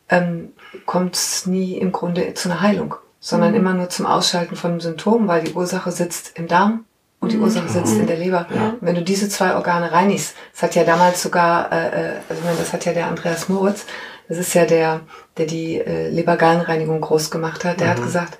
ähm, kommt es nie im Grunde zu einer Heilung, sondern mhm. immer nur zum Ausschalten von Symptomen, weil die Ursache sitzt im Darm und die mhm. Ursache sitzt in der Leber. Ja. Und wenn du diese zwei Organe reinigst, das hat ja damals sogar, äh, äh also das hat ja der Andreas Moritz, das ist ja der, der die äh, Lebergallenreinigung groß gemacht hat, der hat mhm. gesagt,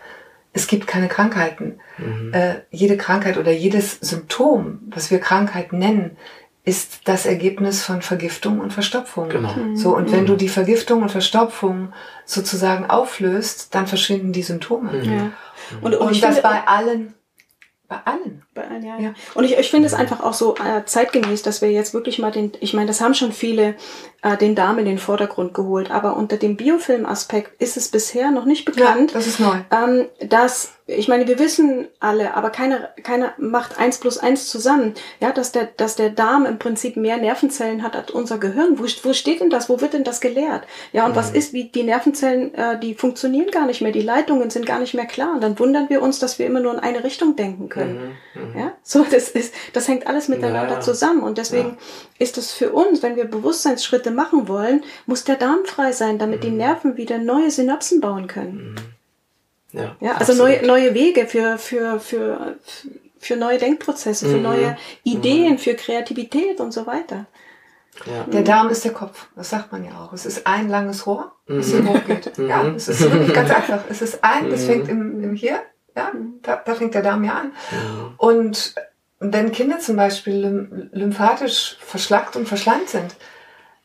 es gibt keine Krankheiten. Mhm. Äh, jede Krankheit oder jedes Symptom, was wir Krankheit nennen, ist das Ergebnis von Vergiftung und Verstopfung. Genau. Mhm. So, und wenn du die Vergiftung und Verstopfung sozusagen auflöst, dann verschwinden die Symptome. Mhm. Ja. Und, und, und das finde, bei allen bei allen. Bei allen, ja. ja. Und ich, ich finde es einfach auch so äh, zeitgemäß, dass wir jetzt wirklich mal den, ich meine, das haben schon viele äh, den Darm in den Vordergrund geholt, aber unter dem Biofilm-Aspekt ist es bisher noch nicht bekannt, ja, das ist neu. Ähm, dass ich meine, wir wissen alle, aber keiner, keiner macht eins plus eins zusammen. Ja, dass der, dass der Darm im Prinzip mehr Nervenzellen hat als unser Gehirn. Wo, wo steht denn das? Wo wird denn das gelehrt? Ja, und mhm. was ist, wie die Nervenzellen, äh, die funktionieren gar nicht mehr, die Leitungen sind gar nicht mehr klar. Und dann wundern wir uns, dass wir immer nur in eine Richtung denken können. Mhm. Mhm. Ja, so, das ist, das hängt alles miteinander ja. zusammen. Und deswegen ja. ist es für uns, wenn wir Bewusstseinsschritte machen wollen, muss der Darm frei sein, damit die mhm. Nerven wieder neue Synapsen bauen können. Mhm. Ja, ja also neue, neue Wege für, für, für, für neue Denkprozesse, für mhm. neue Ideen, mhm. für Kreativität und so weiter. Ja. Der Darm ist der Kopf, das sagt man ja auch. Es ist ein langes Rohr, das mhm. hier hochgeht. Mhm. Ja, es ist wirklich ganz einfach. Es ist ein, das mhm. fängt im, im hier, ja, da, da fängt der Darm ja an. Und wenn Kinder zum Beispiel lymphatisch verschlackt und verschleimt sind,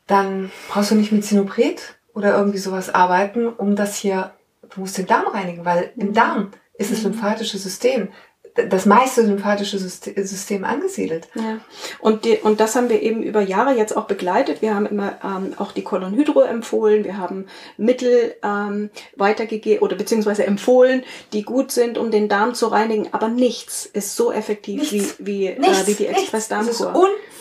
dann brauchst du nicht mit Zinopret oder irgendwie sowas arbeiten, um das hier, du musst den Darm reinigen, weil im Darm ist das lymphatische System das meiste lymphatische System angesiedelt. Ja. Und, die, und das haben wir eben über Jahre jetzt auch begleitet. Wir haben immer ähm, auch die Colonhydro empfohlen. Wir haben Mittel ähm, weitergegeben oder beziehungsweise empfohlen, die gut sind, um den Darm zu reinigen. Aber nichts ist so effektiv nichts. wie, wie, nichts. Äh, wie die Express-Darmkur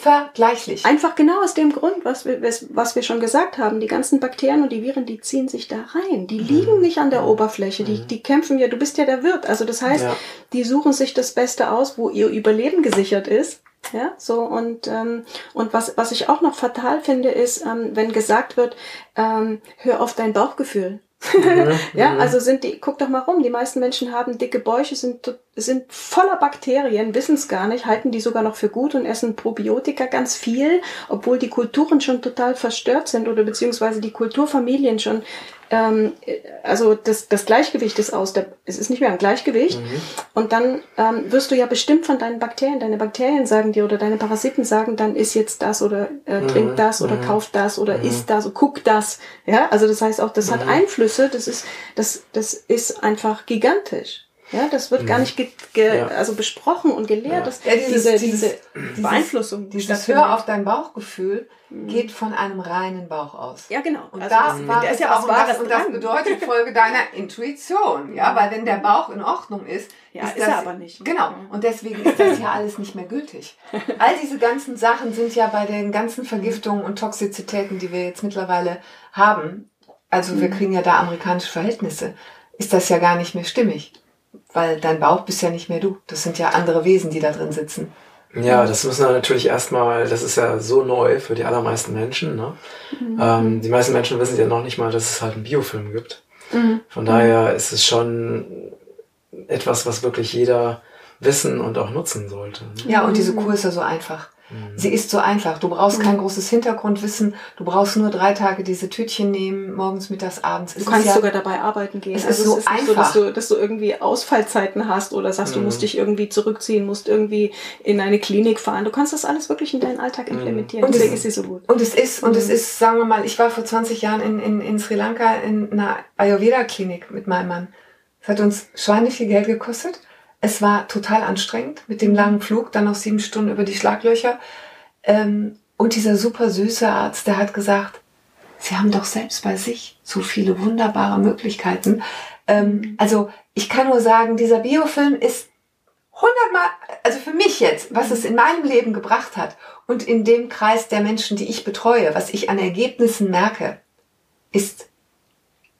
unvergleichlich. Einfach genau aus dem Grund, was wir, was wir schon gesagt haben. Die ganzen Bakterien und die Viren, die ziehen sich da rein. Die liegen mhm. nicht an der mhm. Oberfläche. Die, mhm. die kämpfen ja, du bist ja der Wirt. Also das heißt, ja. die suchen sich das Beste aus, wo ihr Überleben gesichert ist. Ja, so und ähm, und was was ich auch noch fatal finde ist, ähm, wenn gesagt wird, ähm, hör auf dein Bauchgefühl. Ja, also sind die, guck doch mal rum, die meisten Menschen haben dicke Bäuche, sind, sind voller Bakterien, wissen es gar nicht, halten die sogar noch für gut und essen Probiotika ganz viel, obwohl die Kulturen schon total verstört sind oder beziehungsweise die Kulturfamilien schon ähm, also das, das Gleichgewicht ist aus, der, es ist nicht mehr ein Gleichgewicht. Mhm. Und dann ähm, wirst du ja bestimmt von deinen Bakterien, deine Bakterien sagen dir oder deine Parasiten sagen, dann ist jetzt das oder äh, mhm. trink das oder mhm. kauf das oder mhm. isst das oder guck das. Ja, also das heißt auch, das hat mhm. Einflüsse, das ist, das, das ist einfach gigantisch. Ja, das wird gar mhm. nicht ge, ge ja. also besprochen und gelehrt, ja. dass ja, dieses, diese, diese, diese Beeinflussung. Dieses Hör auf dein Bauchgefühl mhm. geht von einem reinen Bauch aus. Ja, genau. Und also da das, war da ist ja was Wahres das, Und das bedeutet Folge deiner Intuition, ja, weil wenn der Bauch in Ordnung ist, ja, ist, ist das, er aber nicht. Genau. Und deswegen ist das ja alles nicht mehr gültig. All diese ganzen Sachen sind ja bei den ganzen Vergiftungen und Toxizitäten, die wir jetzt mittlerweile haben, also wir mhm. kriegen ja da amerikanische Verhältnisse, ist das ja gar nicht mehr stimmig weil dein Bauch bist ja nicht mehr du. Das sind ja andere Wesen, die da drin sitzen. Ja, das müssen wir natürlich erstmal, das ist ja so neu für die allermeisten Menschen. Ne? Mhm. Ähm, die meisten Menschen wissen ja noch nicht mal, dass es halt einen Biofilm gibt. Mhm. Von daher ist es schon etwas, was wirklich jeder wissen und auch nutzen sollte. Ne? Ja, und diese Kur ist ja so einfach. Mhm. Sie ist so einfach. Du brauchst mhm. kein großes Hintergrundwissen. Du brauchst nur drei Tage diese Tütchen nehmen, morgens, mittags, abends. Es du kannst ja, sogar dabei arbeiten gehen. Es also ist so es ist einfach. So, dass, du, dass du irgendwie Ausfallzeiten hast oder sagst, mhm. du musst dich irgendwie zurückziehen, musst irgendwie in eine Klinik fahren. Du kannst das alles wirklich in deinen Alltag mhm. implementieren. Und Deswegen ist sie so gut. Und es ist, und es mhm. ist, sagen wir mal, ich war vor 20 Jahren in, in, in Sri Lanka in einer Ayurveda-Klinik mit meinem Mann. Es hat uns schweine viel Geld gekostet. Es war total anstrengend mit dem langen Flug, dann noch sieben Stunden über die Schlaglöcher. Ähm, und dieser super süße Arzt, der hat gesagt, Sie haben doch selbst bei sich so viele wunderbare Möglichkeiten. Ähm, also ich kann nur sagen, dieser Biofilm ist hundertmal, also für mich jetzt, was es in meinem Leben gebracht hat und in dem Kreis der Menschen, die ich betreue, was ich an Ergebnissen merke, ist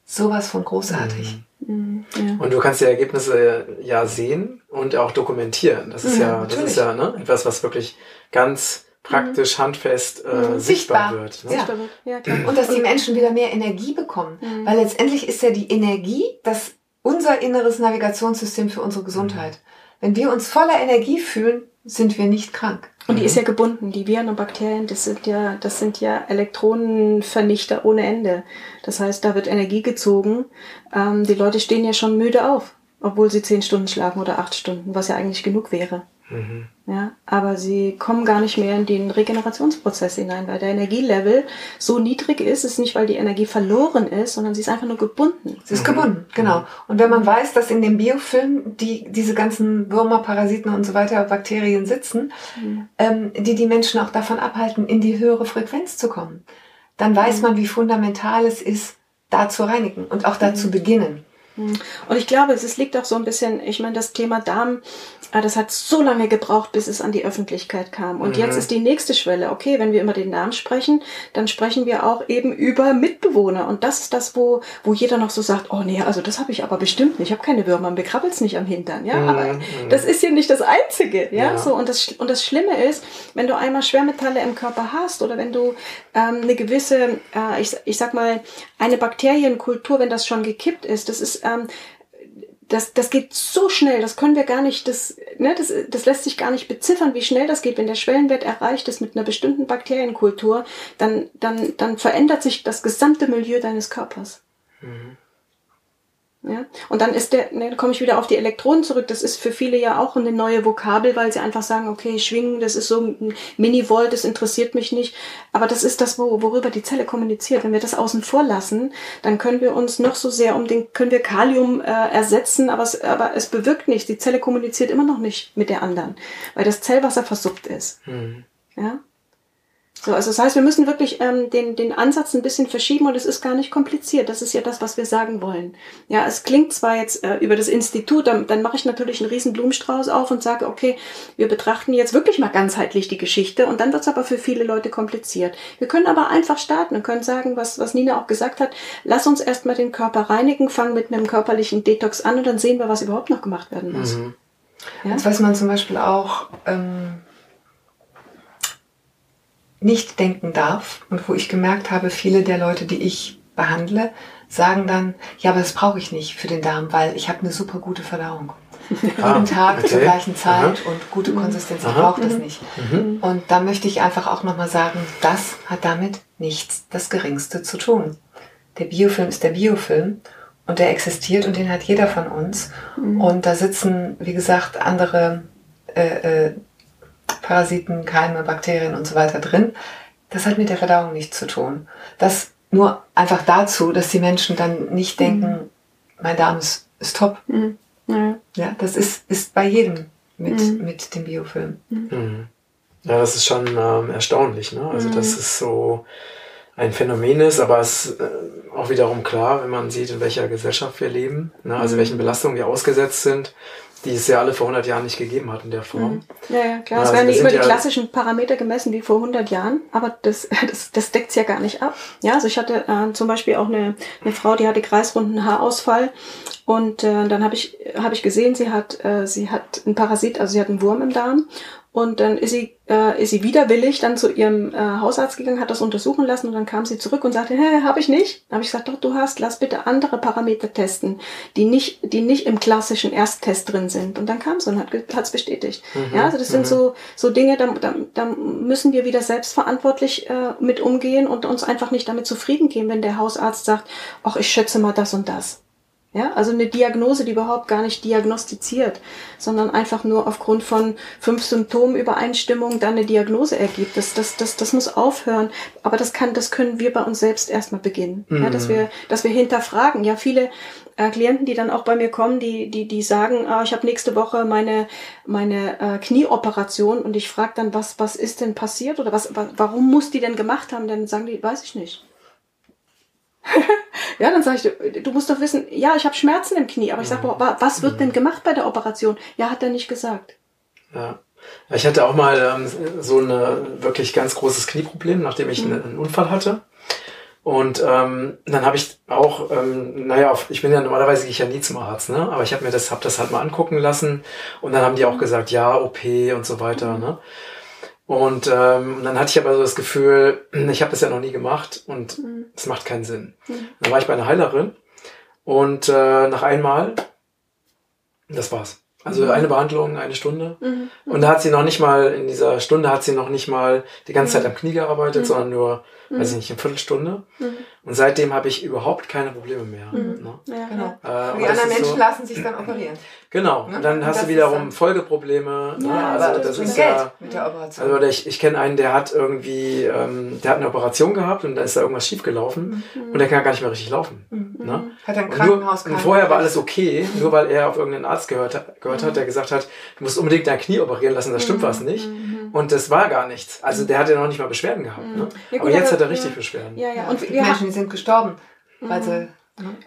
sowas von großartig. Mhm. Mhm, ja. Und du kannst die Ergebnisse ja sehen und auch dokumentieren. Das ist ja, ja das ist ja ne, etwas, was wirklich ganz praktisch, mhm. handfest äh, mhm. sichtbar. sichtbar, wird. Ne? Ja. ja klar. Und dass die Menschen wieder mehr Energie bekommen. Mhm. Weil letztendlich ist ja die Energie das unser inneres Navigationssystem für unsere Gesundheit. Mhm. Wenn wir uns voller Energie fühlen, sind wir nicht krank. Und die ist ja gebunden. Die Viren und Bakterien, das sind ja, das sind ja Elektronenvernichter ohne Ende. Das heißt, da wird Energie gezogen. Ähm, die Leute stehen ja schon müde auf, obwohl sie zehn Stunden schlafen oder acht Stunden, was ja eigentlich genug wäre. Mhm. Ja, aber sie kommen gar nicht mehr in den Regenerationsprozess hinein, weil der Energielevel so niedrig ist. Es ist nicht, weil die Energie verloren ist, sondern sie ist einfach nur gebunden. Sie ist gebunden, genau. Und wenn man weiß, dass in dem Biofilm die, diese ganzen Würmer, Parasiten und so weiter, Bakterien sitzen, mhm. ähm, die die Menschen auch davon abhalten, in die höhere Frequenz zu kommen, dann weiß mhm. man, wie fundamental es ist, da zu reinigen und auch da zu mhm. beginnen. Mhm. Und ich glaube, es liegt auch so ein bisschen, ich meine, das Thema Darm Ah, das hat so lange gebraucht, bis es an die Öffentlichkeit kam. Und mhm. jetzt ist die nächste Schwelle. Okay, wenn wir über den Namen sprechen, dann sprechen wir auch eben über Mitbewohner. Und das ist das, wo, wo jeder noch so sagt, oh nee, also das habe ich aber bestimmt nicht. Ich habe keine Würmer, mir krabbelt's nicht am Hintern. Ja, mhm. aber mhm. das ist ja nicht das Einzige. Ja, ja, so. Und das, und das Schlimme ist, wenn du einmal Schwermetalle im Körper hast oder wenn du ähm, eine gewisse, äh, ich, ich sag mal, eine Bakterienkultur, wenn das schon gekippt ist, das ist, ähm, das, das geht so schnell, das können wir gar nicht, das, ne, das, das lässt sich gar nicht beziffern, wie schnell das geht. Wenn der Schwellenwert erreicht ist mit einer bestimmten Bakterienkultur, dann, dann, dann verändert sich das gesamte Milieu deines Körpers. Mhm. Ja? Und dann ist der, ne, komme ich wieder auf die Elektronen zurück. Das ist für viele ja auch eine neue Vokabel, weil sie einfach sagen, okay, schwingen, das ist so ein Mini-Volt, das interessiert mich nicht. Aber das ist das, worüber die Zelle kommuniziert. Wenn wir das außen vor lassen, dann können wir uns noch so sehr um den, können wir Kalium äh, ersetzen, aber es, aber es bewirkt nichts. Die Zelle kommuniziert immer noch nicht mit der anderen, weil das Zellwasser versuppt ist. Mhm. Ja? So, also das heißt, wir müssen wirklich ähm, den, den Ansatz ein bisschen verschieben und es ist gar nicht kompliziert. Das ist ja das, was wir sagen wollen. Ja, es klingt zwar jetzt äh, über das Institut, dann, dann mache ich natürlich einen riesen Blumenstrauß auf und sage, okay, wir betrachten jetzt wirklich mal ganzheitlich die Geschichte und dann wird es aber für viele Leute kompliziert. Wir können aber einfach starten und können sagen, was, was Nina auch gesagt hat, lass uns erstmal den Körper reinigen, fangen mit einem körperlichen Detox an und dann sehen wir, was überhaupt noch gemacht werden muss. Mhm. Ja? Das weiß man zum Beispiel auch. Ähm nicht denken darf und wo ich gemerkt habe, viele der Leute, die ich behandle, sagen dann, ja, aber das brauche ich nicht für den Darm, weil ich habe eine super gute Verdauung. Ah, Jeden Tag okay. zur gleichen Zeit Aha. und gute mhm. Konsistenz, ich brauche das mhm. nicht. Mhm. Und da möchte ich einfach auch nochmal sagen, das hat damit nichts das Geringste zu tun. Der Biofilm ist der Biofilm und der existiert und den hat jeder von uns. Mhm. Und da sitzen, wie gesagt, andere äh, äh, Parasiten, Keime, Bakterien und so weiter drin. Das hat mit der Verdauung nichts zu tun. Das nur einfach dazu, dass die Menschen dann nicht denken, mhm. mein Darm ist, ist top. Mhm. Ja. ja. das ist, ist bei jedem mit, mhm. mit dem Biofilm. Mhm. Mhm. Ja, das ist schon ähm, erstaunlich. Ne? Also, dass mhm. es so ein Phänomen ist, aber es ist äh, auch wiederum klar, wenn man sieht, in welcher Gesellschaft wir leben, ne? also welchen Belastungen wir ausgesetzt sind die es ja alle vor 100 Jahren nicht gegeben hat in der Form. Mhm. Ja, ja, klar. es also werden nicht immer die klassischen Parameter gemessen wie vor 100 Jahren, aber das, das, das deckt ja gar nicht ab. Ja, also ich hatte äh, zum Beispiel auch eine, eine Frau, die hatte kreisrunden Haarausfall und äh, dann habe ich, hab ich gesehen, sie hat, äh, sie hat einen Parasit, also sie hat einen Wurm im Darm und dann ist sie, äh, ist sie widerwillig dann zu ihrem äh, Hausarzt gegangen, hat das untersuchen lassen und dann kam sie zurück und sagte, hä, habe ich nicht. Dann habe ich gesagt, doch, du hast, lass bitte andere Parameter testen, die nicht, die nicht im klassischen Ersttest drin sind. Und dann kam sie und hat es bestätigt. Mhm. Ja, also das sind mhm. so, so Dinge, da, da, da müssen wir wieder selbstverantwortlich äh, mit umgehen und uns einfach nicht damit zufrieden geben, wenn der Hausarzt sagt, ach, ich schätze mal das und das. Ja, also eine Diagnose, die überhaupt gar nicht diagnostiziert, sondern einfach nur aufgrund von fünf Symptomübereinstimmungen dann eine Diagnose ergibt. Das, das, das, das muss aufhören. Aber das kann, das können wir bei uns selbst erstmal beginnen. Mhm. Ja, dass mhm. wir, dass wir hinterfragen. Ja, viele äh, Klienten, die dann auch bei mir kommen, die, die, die sagen, ah, ich habe nächste Woche meine, meine äh, Knieoperation und ich frage dann, was, was ist denn passiert oder was, warum muss die denn gemacht haben? Dann sagen die, weiß ich nicht. ja, dann sage ich, du musst doch wissen, ja, ich habe Schmerzen im Knie, aber ich sage, was wird denn gemacht bei der Operation? Ja, hat er nicht gesagt. Ja. Ich hatte auch mal ähm, so ein wirklich ganz großes Knieproblem, nachdem ich mhm. einen Unfall hatte. Und ähm, dann habe ich auch, ähm, naja, ich bin ja normalerweise gehe ich ja nie zum Arzt, ne? Aber ich habe mir das, hab das halt mal angucken lassen und dann haben die auch gesagt, ja, OP und so weiter, ne? Und ähm, dann hatte ich aber so das Gefühl, ich habe das ja noch nie gemacht und mhm. es macht keinen Sinn. Mhm. Dann war ich bei einer Heilerin und äh, nach einmal, das war's. Also mhm. eine Behandlung, eine Stunde. Mhm. Und da hat sie noch nicht mal, in dieser Stunde hat sie noch nicht mal die ganze Zeit mhm. am Knie gearbeitet, mhm. sondern nur, weiß ich nicht, eine Viertelstunde. Und seitdem habe ich überhaupt keine Probleme mehr. Mhm. Ne? Ja, genau. Äh, die anderen Menschen so, lassen sich dann operieren. Genau. Ne? Und dann und hast du wiederum Folgeprobleme. Ne? Ja, also das, das ist Geld ja. Mit der Operation. Also ich, ich kenne einen, der hat irgendwie, ähm, der hat eine Operation gehabt und da ist da irgendwas schiefgelaufen mhm. und der kann gar nicht mehr richtig laufen. Mhm. Ne? Hat ein Krankenhaus nur, Und vorher war alles okay, nur weil er auf irgendeinen Arzt gehört, gehört hat, mhm. der gesagt hat, du musst unbedingt dein Knie operieren lassen, da stimmt mhm. was nicht. Mhm. Und das war gar nichts. Also der hat ja noch nicht mal Beschwerden gehabt. Ne? Ja, gut, aber jetzt aber, hat er richtig Beschwerden. Ja, ja. Und wir Menschen sind gestorben weil sie Ne?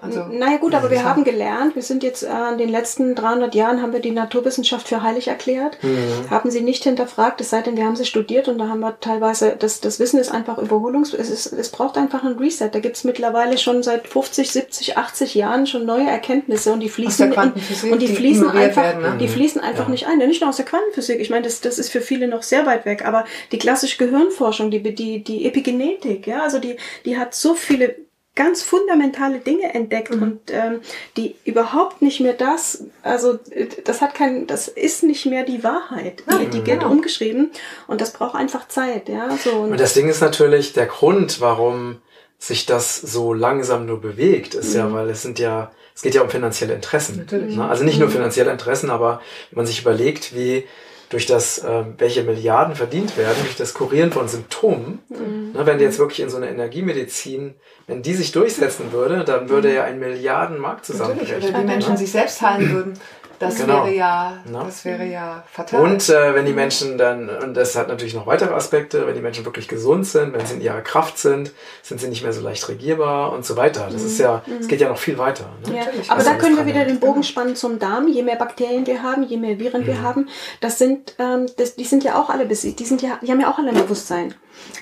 Also, naja gut, aber wir haben gelernt, wir sind jetzt äh, in den letzten 300 Jahren haben wir die Naturwissenschaft für heilig erklärt, mhm. haben sie nicht hinterfragt, es sei denn, wir haben sie studiert und da haben wir teilweise, das, das Wissen ist einfach Überholungs, es, ist, es braucht einfach einen Reset. Da gibt's mittlerweile schon seit 50, 70, 80 Jahren schon neue Erkenntnisse und die fließen, in, und die, die fließen einfach, werden, ne? die fließen einfach ja. nicht ein. Ja, nicht nur aus der Quantenphysik, ich meine, das, das ist für viele noch sehr weit weg, aber die klassische Gehirnforschung, die, die, die Epigenetik, ja, also die, die hat so viele ganz fundamentale Dinge entdeckt mhm. und ähm, die überhaupt nicht mehr das, also das hat kein, das ist nicht mehr die Wahrheit. Die, die wird genau. umgeschrieben und das braucht einfach Zeit, ja. So und, und das Ding ist natürlich der Grund, warum sich das so langsam nur bewegt, ist mhm. ja, weil es sind ja, es geht ja um finanzielle Interessen. Natürlich. Ne? Also nicht nur mhm. finanzielle Interessen, aber wenn man sich überlegt, wie durch das, äh, welche Milliarden verdient werden, durch das Kurieren von Symptomen, mhm. ne, wenn die jetzt wirklich in so eine Energiemedizin, wenn die sich durchsetzen würde, dann würde mhm. ja ein Milliardenmarkt zusammenbrechen. Oder die Menschen sich selbst heilen würden. Das genau. wäre ja, no? das wäre ja fatal. Und äh, wenn die Menschen dann, und das hat natürlich noch weitere Aspekte, wenn die Menschen wirklich gesund sind, wenn sie in ihrer Kraft sind, sind sie nicht mehr so leicht regierbar und so weiter. Das ist ja, es geht ja noch viel weiter. Ne? Ja. Aber da können wir wieder den Bogen spannen zum Darm. Je mehr Bakterien wir haben, je mehr Viren mhm. wir haben, das sind, ähm, das, die sind ja auch alle besiegt. Die sind ja, die haben ja auch alle ein Bewusstsein.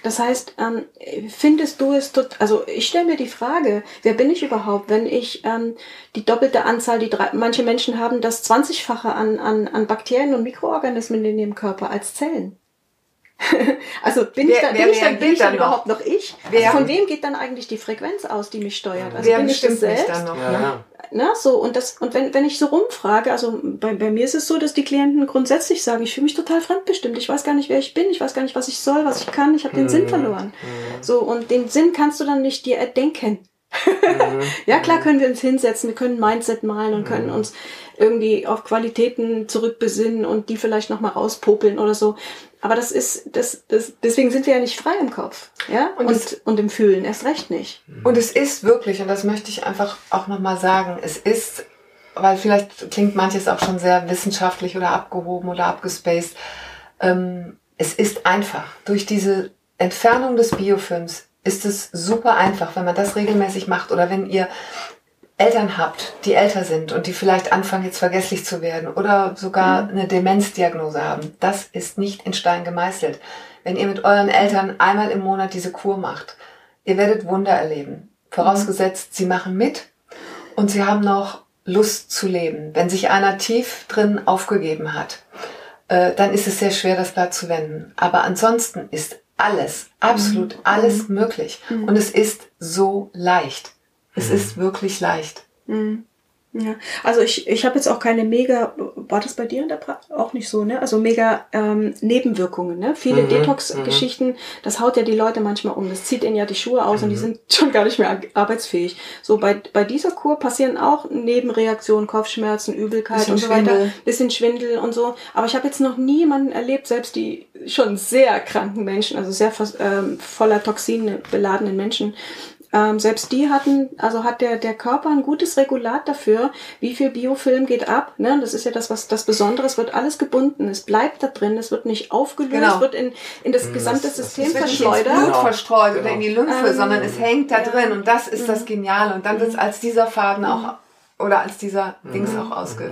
Das heißt, ähm, findest du es, tot, also ich stelle mir die Frage, wer bin ich überhaupt, wenn ich ähm, die doppelte Anzahl, die drei, manche Menschen haben das 20-fache an, an, an Bakterien und Mikroorganismen in ihrem Körper als Zellen. also bin wer, ich dann, bin ich dann, bin ich dann, dann überhaupt noch ich? Also von wem geht dann eigentlich die Frequenz aus, die mich steuert? Also wer bin ich das selbst? Dann noch, ja. ne? Na, so, und das, und wenn, wenn ich so rumfrage, also bei, bei mir ist es so, dass die Klienten grundsätzlich sagen, ich fühle mich total fremdbestimmt, ich weiß gar nicht, wer ich bin, ich weiß gar nicht, was ich soll, was ich kann, ich habe den mhm. Sinn verloren. Mhm. So, und den Sinn kannst du dann nicht dir erdenken. Mhm. ja, klar können wir uns hinsetzen, wir können ein Mindset malen und können mhm. uns irgendwie auf Qualitäten zurückbesinnen und die vielleicht nochmal rauspopeln oder so. Aber das ist, das, das, deswegen sind wir ja nicht frei im Kopf, ja, und, und, es, und im Fühlen erst recht nicht. Und es ist wirklich, und das möchte ich einfach auch nochmal sagen, es ist, weil vielleicht klingt manches auch schon sehr wissenschaftlich oder abgehoben oder abgespaced, ähm, es ist einfach. Durch diese Entfernung des Biofilms ist es super einfach, wenn man das regelmäßig macht oder wenn ihr Eltern habt, die älter sind und die vielleicht anfangen jetzt vergesslich zu werden oder sogar mhm. eine Demenzdiagnose haben, das ist nicht in Stein gemeißelt. Wenn ihr mit euren Eltern einmal im Monat diese Kur macht, ihr werdet Wunder erleben. Vorausgesetzt, sie machen mit und sie haben noch Lust zu leben. Wenn sich einer tief drin aufgegeben hat, äh, dann ist es sehr schwer, das Blatt zu wenden. Aber ansonsten ist alles, absolut mhm. alles möglich. Mhm. Und es ist so leicht. Es mhm. ist wirklich leicht. Mhm. Ja, also ich, ich habe jetzt auch keine mega, war das bei dir in der pra auch nicht so, ne? Also mega ähm, Nebenwirkungen, ne? Viele mhm, Detox-Geschichten, mhm. das haut ja die Leute manchmal um. Das zieht ihnen ja die Schuhe aus und die mhm. sind schon gar nicht mehr arbeitsfähig. So bei, bei dieser Kur passieren auch Nebenreaktionen, Kopfschmerzen, Übelkeit bisschen und so weiter, Schwindel. bisschen Schwindel und so. Aber ich habe jetzt noch niemanden erlebt, selbst die schon sehr kranken Menschen, also sehr ähm, voller Toxine beladenen Menschen, ähm, selbst die hatten, also hat der, der Körper ein gutes Regulat dafür, wie viel Biofilm geht ab. Ne? Das ist ja das, was das Besondere, es wird alles gebunden, es bleibt da drin, es wird nicht aufgelöst, genau. wird in, in das gesamte das, System das verschleudert. Nicht ins Blut verstreut genau. oder in die Lymphe, ähm, sondern es hängt da ja. drin und das ist das mhm. Geniale. Und dann wird es mhm. als dieser Faden auch mhm. oder als dieser Dings auch ausge.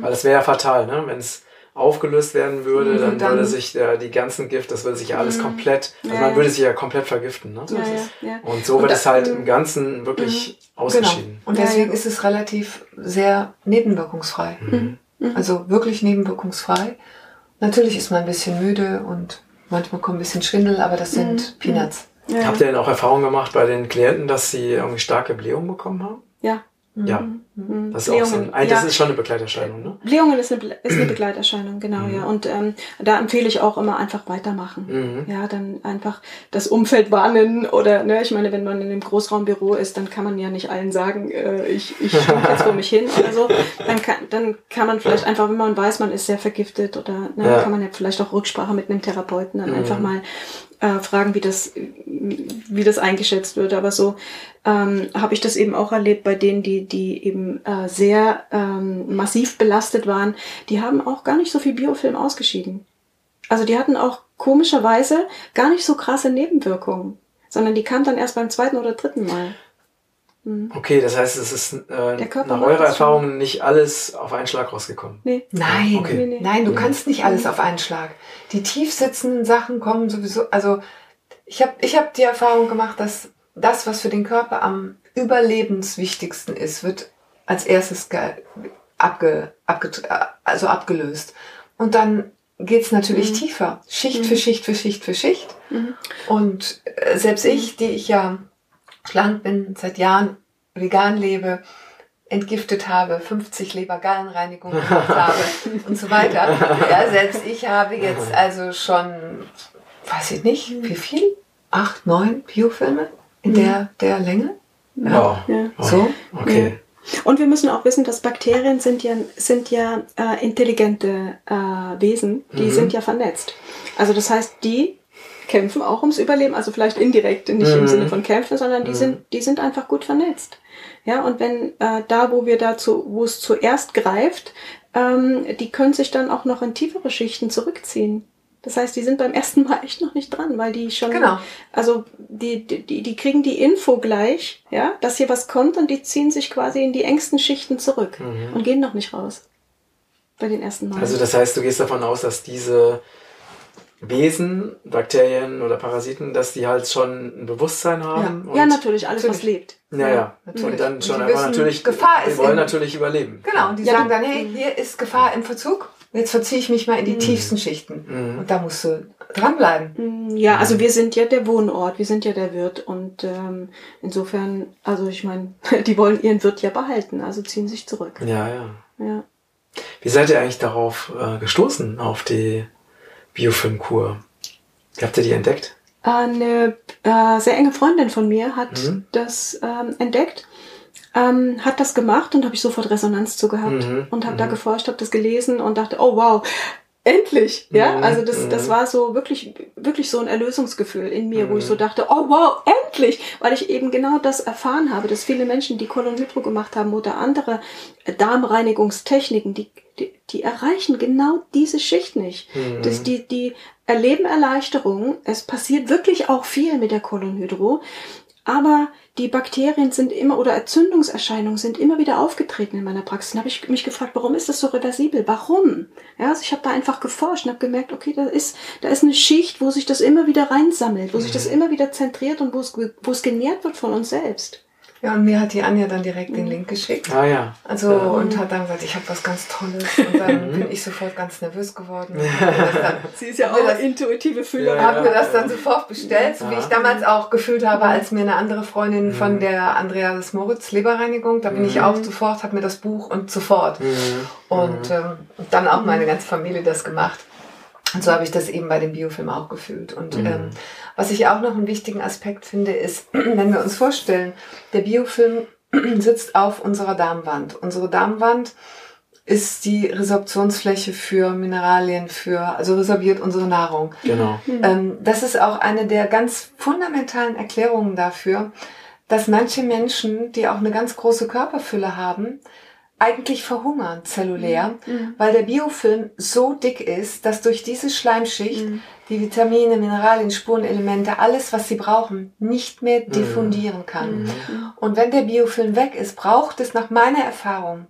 Weil das wäre ja fatal, ne? wenn es aufgelöst werden würde, mhm, dann, dann, würde sich äh, die ganzen Gift, das würde sich ja alles mhm. komplett, also ja, man würde sich ja komplett vergiften. Ne? Ja, ja, Und so und wird es halt im Ganzen wirklich mhm. ausgeschieden. Genau. Und deswegen ist es relativ sehr nebenwirkungsfrei. Mhm. Mhm. Also wirklich nebenwirkungsfrei. Natürlich ist man ein bisschen müde und manchmal kommt ein bisschen Schwindel, aber das sind Peanuts. Habt ihr denn auch Erfahrungen gemacht bei den Klienten, dass sie irgendwie starke Blähungen bekommen haben? Ja, ja, mhm. mhm. das ist Blähungen, auch so ein, das ja. ist schon eine Begleiterscheinung, ne? Blähungen ist eine, ist eine Begleiterscheinung, genau, mhm. ja. Und ähm, da empfehle ich auch immer einfach weitermachen. Mhm. Ja, dann einfach das Umfeld warnen oder, ne, ich meine, wenn man in einem Großraumbüro ist, dann kann man ja nicht allen sagen, äh, ich, ich jetzt vor mich hin oder so. Dann kann, dann kann man vielleicht einfach, wenn man weiß, man ist sehr vergiftet oder ne, ja. kann man ja vielleicht auch Rücksprache mit einem Therapeuten dann mhm. einfach mal äh, fragen, wie das, wie das eingeschätzt wird. Aber so ähm, habe ich das eben auch erlebt bei denen, die, die eben äh, sehr ähm, massiv belastet waren. Die haben auch gar nicht so viel Biofilm ausgeschieden. Also die hatten auch komischerweise gar nicht so krasse Nebenwirkungen, sondern die kamen dann erst beim zweiten oder dritten Mal. Mhm. Okay, das heißt, es ist äh, nach eurer Erfahrung schon. nicht alles auf einen Schlag rausgekommen. Nee. Nein, okay. nee, nee. nein, du mhm. kannst nicht alles auf einen Schlag. Die tief sitzenden Sachen kommen sowieso, also ich habe ich hab die Erfahrung gemacht, dass das, was für den Körper am überlebenswichtigsten ist, wird als erstes abge, abge, also abgelöst. Und dann geht's natürlich mhm. tiefer, Schicht mhm. für Schicht für Schicht für Schicht. Mhm. Und äh, selbst ich, die ich ja schlank bin, seit Jahren vegan lebe, entgiftet habe, 50 Lebergallenreinigungen gemacht habe und so weiter. Ja, selbst ich habe jetzt also schon, weiß ich nicht, wie viel? Acht, neun Biofilme In der, der Länge? Wow. Ja. So? Okay. Und wir müssen auch wissen, dass Bakterien sind ja, sind ja äh, intelligente äh, Wesen, die Mhm. sind ja vernetzt. Also das heißt, die kämpfen auch ums Überleben, also vielleicht indirekt, nicht Mhm. im Sinne von kämpfen, sondern die sind, die sind einfach gut vernetzt. Ja, und wenn äh, da, wo wir dazu, wo es zuerst greift, ähm, die können sich dann auch noch in tiefere Schichten zurückziehen. Das heißt, die sind beim ersten Mal echt noch nicht dran, weil die schon, Genau. also die, die, die kriegen die Info gleich, ja, dass hier was kommt und die ziehen sich quasi in die engsten Schichten zurück und gehen noch nicht raus. Bei den ersten Mal. Also das heißt, du gehst davon aus, dass diese Wesen, Bakterien oder Parasiten, dass die halt schon ein Bewusstsein haben. ja, und- natürlich, alles, was Natürlich. lebt. Ja, ja. natürlich. Und dann Und schon die einfach wissen, natürlich, Gefahr die ist wollen natürlich überleben. Genau, und die Ja, sagen dann, hey, hier ist Gefahr im Verzug, jetzt verziehe ich mich mal in die tiefsten Schichten. Mhm. Und da musst du dranbleiben. Mm, Ja, also wir sind ja der Wohnort, wir sind ja der Wirt und ähm, insofern, also ich meine, die wollen ihren Wirt ja behalten, also ziehen sich zurück. Ja, ja. Ja. Wie seid ihr eigentlich darauf äh, gestoßen, auf die Biofilmkur? Habt ihr die entdeckt? Eine äh, sehr enge Freundin von mir hat Mhm. das ähm, entdeckt, ähm, hat das gemacht und habe ich sofort Resonanz zu gehabt Mhm, und habe da geforscht, habe das gelesen und dachte, oh wow, endlich, ja, Mhm, also das, das mhm. war so wirklich, wirklich so ein Erlösungsgefühl in mir, wo ich so dachte, oh wow, endlich, weil ich eben genau das erfahren habe, dass viele Menschen, die Kolonhydro gemacht haben oder andere äh, Darmreinigungstechniken, die, die, die erreichen genau diese Schicht nicht. Mhm. Das, die, die erleben Erleichterung. Es passiert wirklich auch viel mit der Kolonhydro. Aber die Bakterien sind immer oder Entzündungserscheinungen sind immer wieder aufgetreten in meiner Praxis. Dann habe ich mich gefragt, warum ist das so reversibel? Warum? Ja, also ich habe da einfach geforscht und habe gemerkt, okay, da ist, da ist eine Schicht, wo sich das immer wieder reinsammelt, wo sich das immer wieder zentriert und wo es, wo es genährt wird von uns selbst. Ja, und mir hat die Anja dann direkt Mhm. den Link geschickt. Ah ja. Also und hat dann gesagt, ich habe was ganz Tolles. Und dann bin ich sofort ganz nervös geworden. Dann- Sie ist ja mir das- intuitive Ja, ja. habe mir das dann sofort bestellt, so wie Ja. ich damals auch gefühlt habe, als mir eine andere Freundin von der Andreas Moritz Leberreinigung, da bin ich auch sofort, habe mir das Buch und sofort. Mhm. Und ähm, dann auch meine ganze Familie das gemacht. Und so habe ich das eben bei dem Biofilm auch gefühlt. Und ähm, was ich auch noch einen wichtigen Aspekt finde, ist, wenn wir uns vorstellen, der Biofilm sitzt auf unserer Darmwand. Unsere Darmwand ist die Resorptionsfläche für Mineralien, für, also resorbiert unsere Nahrung. Genau. Ähm, das ist auch eine der ganz fundamentalen Erklärungen dafür, dass manche Menschen, die auch eine ganz große Körperfülle haben, eigentlich verhungern zellulär, weil der Biofilm so dick ist, dass durch diese Schleimschicht die Vitamine, Mineralien, Spurenelemente, alles, was sie brauchen, nicht mehr diffundieren kann. Und wenn der Biofilm weg ist, braucht es nach meiner Erfahrung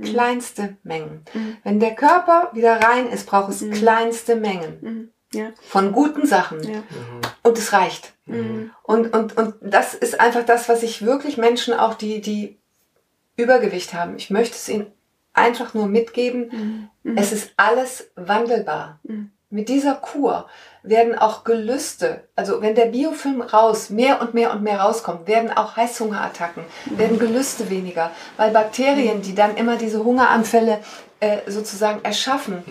kleinste Mengen. Wenn der Körper wieder rein ist, braucht es kleinste Mengen Ja. von guten Sachen. Ja. Und es reicht. Mhm. Und, und, und das ist einfach das, was ich wirklich Menschen auch, die, die Übergewicht haben, ich möchte es ihnen einfach nur mitgeben. Es ist alles wandelbar. Mit dieser Kur werden auch Gelüste, also wenn der Biofilm raus, mehr und mehr und mehr rauskommt, werden auch Heißhungerattacken, werden Gelüste weniger, weil Bakterien, die dann immer diese Hungeranfälle äh, sozusagen erschaffen,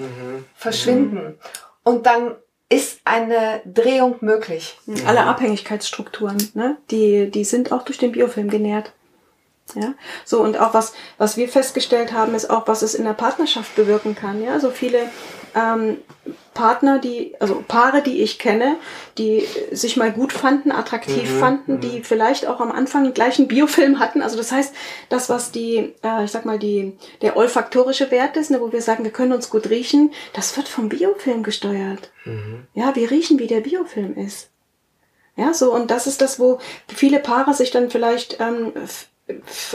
verschwinden. Und dann ist eine Drehung möglich. Alle Abhängigkeitsstrukturen, ne? die, die sind auch durch den Biofilm genährt. Ja, so und auch was, was wir festgestellt haben, ist auch, was es in der Partnerschaft bewirken kann. Ja, so viele ähm, Partner, die, also Paare, die ich kenne, die sich mal gut fanden, attraktiv fanden, die vielleicht auch am Anfang den gleichen Biofilm hatten. Also das heißt, das, was die, äh, ich sag mal, die, der olfaktorische Wert ist, ne, wo wir sagen, wir können uns gut riechen, das wird vom Biofilm gesteuert. Ja, wir riechen, wie der Biofilm ist. Ja, so, und das ist das, wo viele Paare sich dann vielleicht ähm,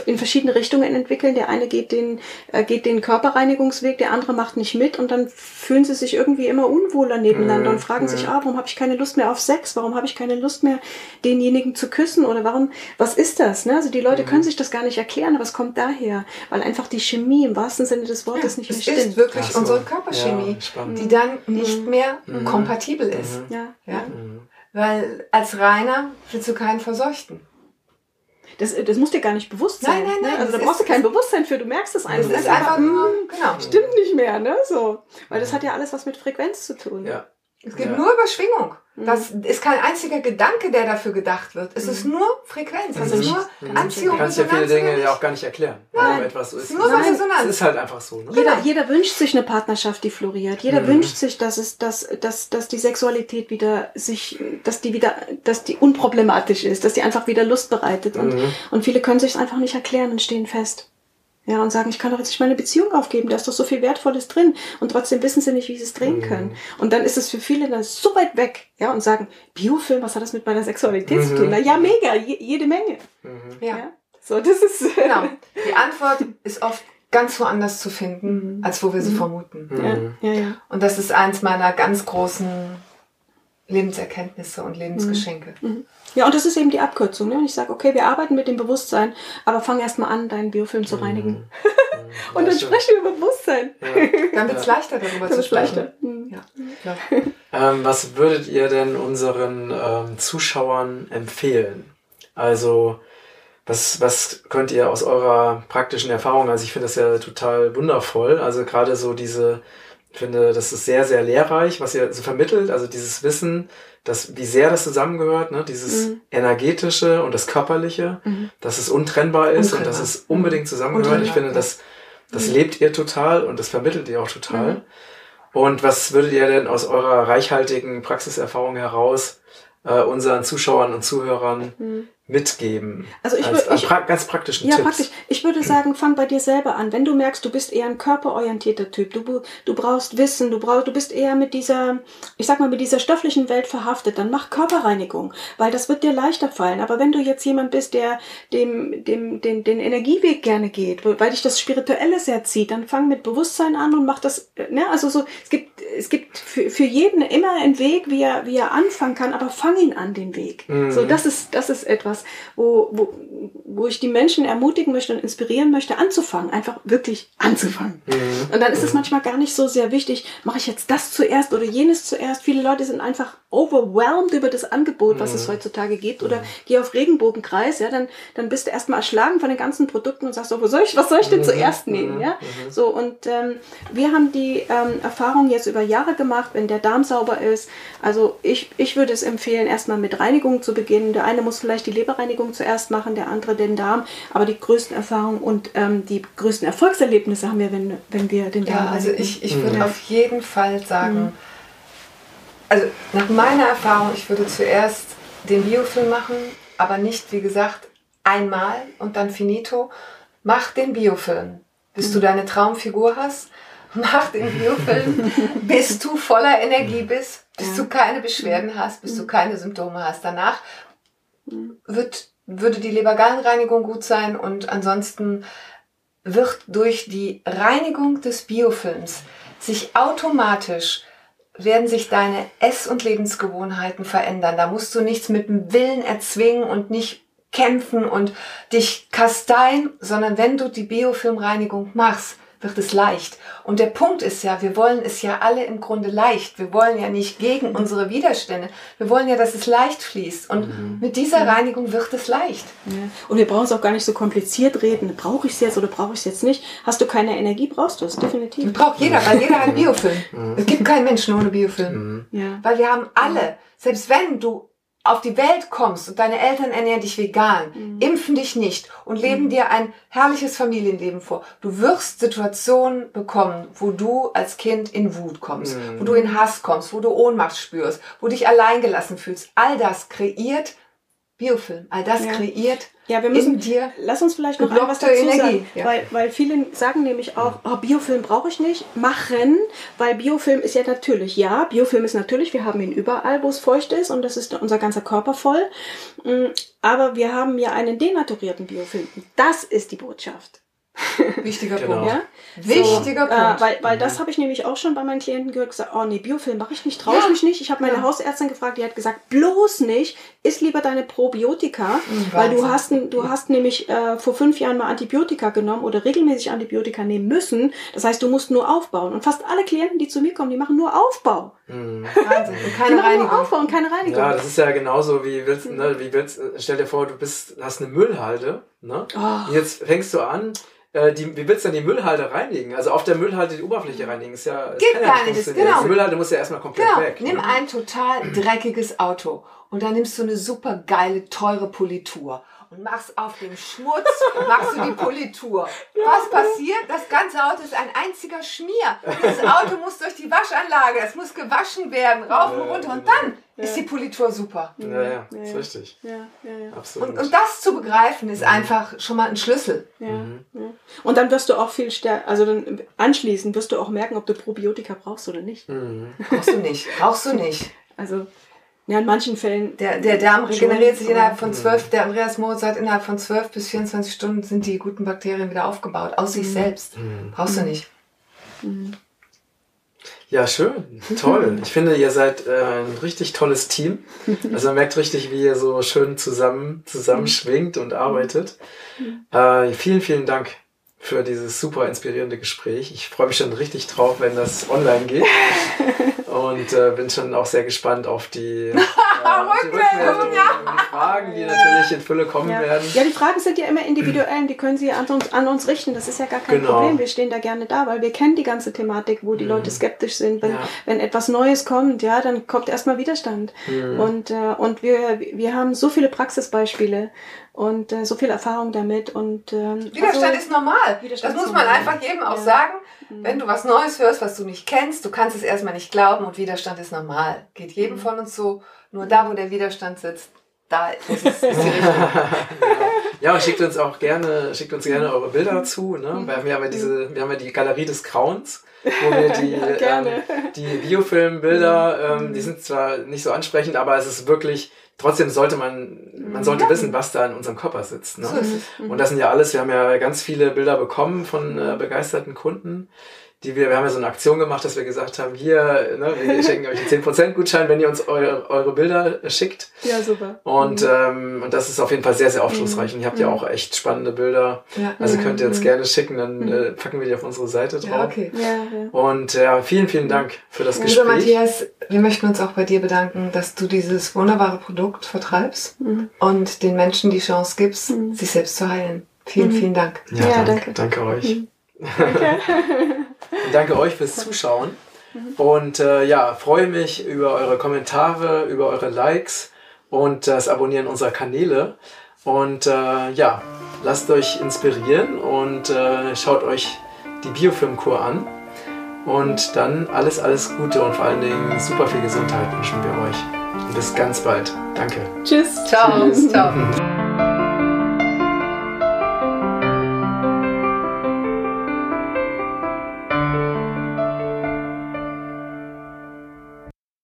in verschiedene Richtungen entwickeln. Der eine geht den, äh, geht den Körperreinigungsweg, der andere macht nicht mit und dann fühlen sie sich irgendwie immer unwohler nebeneinander und fragen sich, ah, warum habe ich keine Lust mehr auf Sex? Warum habe ich keine Lust mehr, denjenigen zu küssen? Oder warum, was ist das? Ne? Also die Leute können sich das gar nicht erklären, es kommt daher, weil einfach die Chemie im wahrsten Sinne des Wortes nicht mehr Es stimmt. ist wirklich so. unsere Körperchemie, Ja, die dann nicht mehr kompatibel ist. ja. Ja? Weil als Reiner willst du keinen Verseuchten. Das, das muss dir gar nicht bewusst Nein, sein. nein, nein, Ne? Also da das brauchst du kein Bewusstsein für, du merkst es einfach. Es ist einfach nur, hm, genau. Stimmt nicht mehr, ne? So. Weil das hat ja alles was mit Frequenz zu tun. Ja. Es geht Ja. nur über Schwingung. Das ist kein einziger Gedanke, der dafür gedacht wird. Es ist nur Frequenz. Es ist nur Anziehung. Du kannst ja viele. Dinge ja auch gar nicht erklären. Warum etwas so ist. Nur Es Resonanz. ist halt einfach so. Ne? Jeder, jeder wünscht sich eine Partnerschaft, die floriert. Jeder Mhm. wünscht sich, dass es, dass, dass, dass die Sexualität wieder sich, dass die wieder, dass die unproblematisch ist, dass die einfach wieder Lust bereitet. Und, Mhm. und viele können sich es einfach nicht erklären und stehen fest. Ja, und sagen, ich kann doch jetzt nicht meine Beziehung aufgeben, da ist doch so viel Wertvolles drin. Und trotzdem wissen sie nicht, wie sie es drehen können. Und dann ist es für viele dann so weit weg, ja, und sagen, Biofilm, was hat das mit meiner Sexualität zu tun? Na ja, mega, je, jede Menge. Ja. Ja. So, das ist, Genau. Die Antwort ist oft ganz woanders zu finden, als wo wir sie vermuten. ja, ja, ja. Und das ist eins meiner ganz großen Lebenserkenntnisse und Lebensgeschenke. Ja, und das ist eben die Abkürzung. Ne? Und ich sage, okay, wir arbeiten mit dem Bewusstsein, aber fang erst mal an, deinen Biofilm zu reinigen. und dann sprechen wir über Bewusstsein. Dann wird es leichter, darüber Das zu sprechen. leichter. Mhm. Ja. Ähm, was würdet ihr denn unseren ähm, Zuschauern empfehlen? Also, was, was könnt ihr aus eurer praktischen Erfahrung, also ich finde das ja total wundervoll, also gerade so diese, ich finde, das ist sehr, sehr lehrreich, was ihr so vermittelt, also dieses Wissen, dass, wie sehr das zusammengehört, ne? dieses energetische und das körperliche, dass es untrennbar ist und dass Untrennbar. es unbedingt zusammengehört. Ich finde, Untrennbar, das, das lebt ihr total und das vermittelt ihr auch total. Und was würdet ihr denn aus eurer reichhaltigen Praxiserfahrung heraus äh, unseren Zuschauern und Zuhörern mitgeben? Also ich als, wür- an ich- pra ganz praktischen Ja, Tipps. praktisch. Ich würde sagen, fang bei dir selber an. Wenn du merkst, du bist eher ein körperorientierter Typ, du, du brauchst Wissen, du brauchst, du bist eher mit dieser, ich sag mal, mit dieser stofflichen Welt verhaftet, dann mach Körperreinigung, weil das wird dir leichter fallen. Aber wenn du jetzt jemand bist, der dem, dem, den, den Energieweg gerne geht, weil dich das Spirituelle sehr zieht, dann fang mit Bewusstsein an und mach das, ne, also so, es gibt, es gibt für, für jeden immer einen Weg, wie er, wie er anfangen kann, aber fang ihn an, den Weg. So, das ist, das ist etwas, wo, wo, wo ich die Menschen ermutigen möchte und inspirieren möchte, anzufangen, einfach wirklich anzufangen. Und dann ist es manchmal gar nicht so sehr wichtig, mache ich jetzt das zuerst oder jenes zuerst. Viele Leute sind einfach overwhelmed über das Angebot, was es heutzutage gibt. Oder geh auf Regenbogenkreis, ja, dann, dann bist du erstmal erschlagen von den ganzen Produkten und sagst so, wo soll ich, was soll ich denn zuerst nehmen, ja? So, und ähm, wir haben die ähm, Erfahrung jetzt über Jahre gemacht, wenn der Darm sauber ist. Also ich, ich würde es empfehlen, erstmal mit Reinigung zu beginnen. Der eine muss vielleicht die Leberreinigung zuerst machen, der andere den Darm. Aber die größten Erfahrungen und ähm, die größten Erfolgserlebnisse haben wir, wenn, wenn wir den Darm Ja, also reinigen. ich, ich würde auf jeden Fall sagen, also nach meiner Erfahrung, ich würde zuerst den Biofilm machen, aber nicht, wie gesagt, einmal und dann finito. Mach den Biofilm, bis du deine Traumfigur hast. Mach den Biofilm, bis du voller Energie bist, bis du keine Beschwerden hast, bis du keine Symptome hast. Danach wird, würde die Lebergallenreinigung gut sein und ansonsten wird durch die Reinigung des Biofilms sich automatisch werden sich deine Ess- und Lebensgewohnheiten verändern. Da musst du nichts mit dem Willen erzwingen und nicht kämpfen und dich kasteien, sondern wenn du die Biofilmreinigung machst, wird es leicht. Und der Punkt ist ja, wir wollen es ja alle im Grunde leicht. Wir wollen ja nicht gegen unsere Widerstände. Wir wollen ja, dass es leicht fließt. Und mit dieser Reinigung wird es leicht. Ja. Und wir brauchen es auch gar nicht so kompliziert reden. Brauche ich es jetzt oder brauche ich es jetzt nicht? Hast du keine Energie, brauchst du es, definitiv. Braucht jeder, weil jeder hat Biofilm. Es gibt keinen Menschen ohne Biofilm. Ja. Weil wir haben alle, selbst wenn du auf die Welt kommst und deine Eltern ernähren dich vegan, impfen dich nicht und leben dir ein herrliches Familienleben vor, du wirst Situationen bekommen, wo du als Kind in Wut kommst, wo du in Hass kommst, wo du Ohnmacht spürst, wo du dich alleingelassen fühlst. All das kreiert Biofilm. All das Ja. kreiert Ja, wir müssen, in dir. lass uns vielleicht noch ein was dazu Energie, sagen, ja. weil, weil viele sagen nämlich auch, oh, Biofilm brauche ich nicht, machen, weil Biofilm ist ja natürlich, ja, Biofilm ist natürlich, wir haben ihn überall, wo es feucht ist und das ist unser ganzer Körper voll, Mm, aber wir haben ja einen denaturierten Biofilm. Das ist die Botschaft. Wichtiger Genau. Punkt. Ja? Wichtiger Äh, Punkt. weil weil das habe ich nämlich auch schon bei meinen Klienten gehört, gesagt, oh nee, Biofilm mache ich nicht, traue ich Ja. mich nicht. Ich habe meine Ja. Hausärztin gefragt, die hat gesagt, bloß nicht, isst lieber deine Probiotika, weil du hast, du hast nämlich äh, vor fünf Jahren mal Antibiotika genommen oder regelmäßig Antibiotika nehmen müssen. Das heißt, du musst nur aufbauen. Und fast alle Klienten, die zu mir kommen, die machen nur Aufbau. Wahnsinn. Und Die keine machen nur Reinigung. Aufbau und keine Reinigung. Ja, das ist ja genauso wie willst, ne, wie willst, stell dir vor, du bist, hast eine Müllhalde, Ne? Oh. Jetzt fängst du an, äh, die, wie willst du denn die Müllhalde reinigen? Also auf der Müllhalde die Oberfläche reinigen ist ja. Geht ja gar nicht, genau. Die Müllhalde muss ja erstmal komplett genau. weg. Nimm ne? ein total dreckiges Auto und dann nimmst du eine super geile, teure Politur und machst auf dem Schmutz, machst du die Politur. Was passiert? Das ganze Auto ist ein einziger Schmier. Dieses Auto muss durch die Waschanlage, es muss gewaschen werden, rauf und runter und dann ist die Politur super. Ja, ja, ja, ist richtig. Ja, ja, ja. Absolut. Und, und das zu begreifen ist mhm. einfach schon mal ein Schlüssel. Mhm. Und dann wirst du auch viel stärker, also dann anschließend wirst du auch merken, ob du Probiotika brauchst oder nicht. Mhm. Brauchst du nicht, brauchst du nicht. Also ja, in manchen Fällen. Der, der Darm regeneriert sich innerhalb von zwölf, der Andreas Mohr sagt, innerhalb von zwölf bis 24 Stunden sind die guten Bakterien wieder aufgebaut. Aus sich mhm. selbst. Mhm. Brauchst du nicht. Mhm. Ja, schön. Toll. Ich finde, ihr seid äh, ein richtig tolles Team. Also man merkt richtig, wie ihr so schön zusammen, zusammenschwingt und arbeitet. Äh, vielen, vielen Dank für dieses super inspirierende Gespräch. Ich freue mich schon richtig drauf, wenn das online geht. Und äh, bin schon auch sehr gespannt auf die, äh, die Rückmeldungen ja. die Fragen, die natürlich in Fülle kommen ja. werden. Ja, die Fragen sind ja immer individuell, die können Sie an uns, an uns richten. Das ist ja gar kein genau. Problem. Wir stehen da gerne da, weil wir kennen die ganze Thematik, wo die mhm. Leute skeptisch sind. Wenn, ja. wenn etwas Neues kommt, ja, dann kommt erstmal Widerstand. Mhm. Und, äh, und wir, wir haben so viele Praxisbeispiele und äh, so viel Erfahrung damit. Und, ähm, Widerstand also, ist normal. Widerstand das muss man einfach jedem auch sagen. Mhm. Wenn du was Neues hörst, was du nicht kennst, du kannst es erstmal nicht glauben und Widerstand ist normal. Geht jedem mhm. von uns so. Nur da, wo der Widerstand sitzt, da ist es ist Ja, und schickt uns auch gerne, schickt uns gerne eure Bilder zu. Ne? Mhm. Wir haben ja diese, wir haben ja die Galerie des Grauens wo wir die, ja, ähm, die Biofilmbilder, ähm, die sind zwar nicht so ansprechend, aber es ist wirklich trotzdem sollte man, man sollte ja. wissen, was da in unserem Körper sitzt. Ne? So mhm. Und das sind ja alles, wir haben ja ganz viele Bilder bekommen von äh, begeisterten Kunden die wir, wir haben ja so eine Aktion gemacht, dass wir gesagt haben, hier, ne, wir schenken euch einen 10% Gutschein, wenn ihr uns eure, eure Bilder schickt. Ja, super. Und, mhm. ähm, und das ist auf jeden Fall sehr, sehr aufschlussreich. Und ihr habt mhm. ja auch echt spannende Bilder. Ja. Also könnt ihr uns mhm. gerne schicken, dann mhm. äh, packen wir die auf unsere Seite drauf. Ja, okay. Ja, ja. Und ja, vielen, vielen Dank für das ja. Gespräch. Lieber Matthias, wir möchten uns auch bei dir bedanken, dass du dieses wunderbare Produkt vertreibst mhm. und den Menschen die Chance gibst, mhm. sich selbst zu heilen. Vielen, vielen Dank. Ja, ja danke. Danke euch. Danke. danke euch fürs Zuschauen. Und äh, ja, freue mich über eure Kommentare, über eure Likes und das Abonnieren unserer Kanäle. Und äh, ja, lasst euch inspirieren und äh, schaut euch die Biofilmkur an. Und dann alles, alles Gute und vor allen Dingen super viel Gesundheit wünschen wir euch. Und bis ganz bald. Danke. Tschüss. Ciao. Tschüss. Ciao.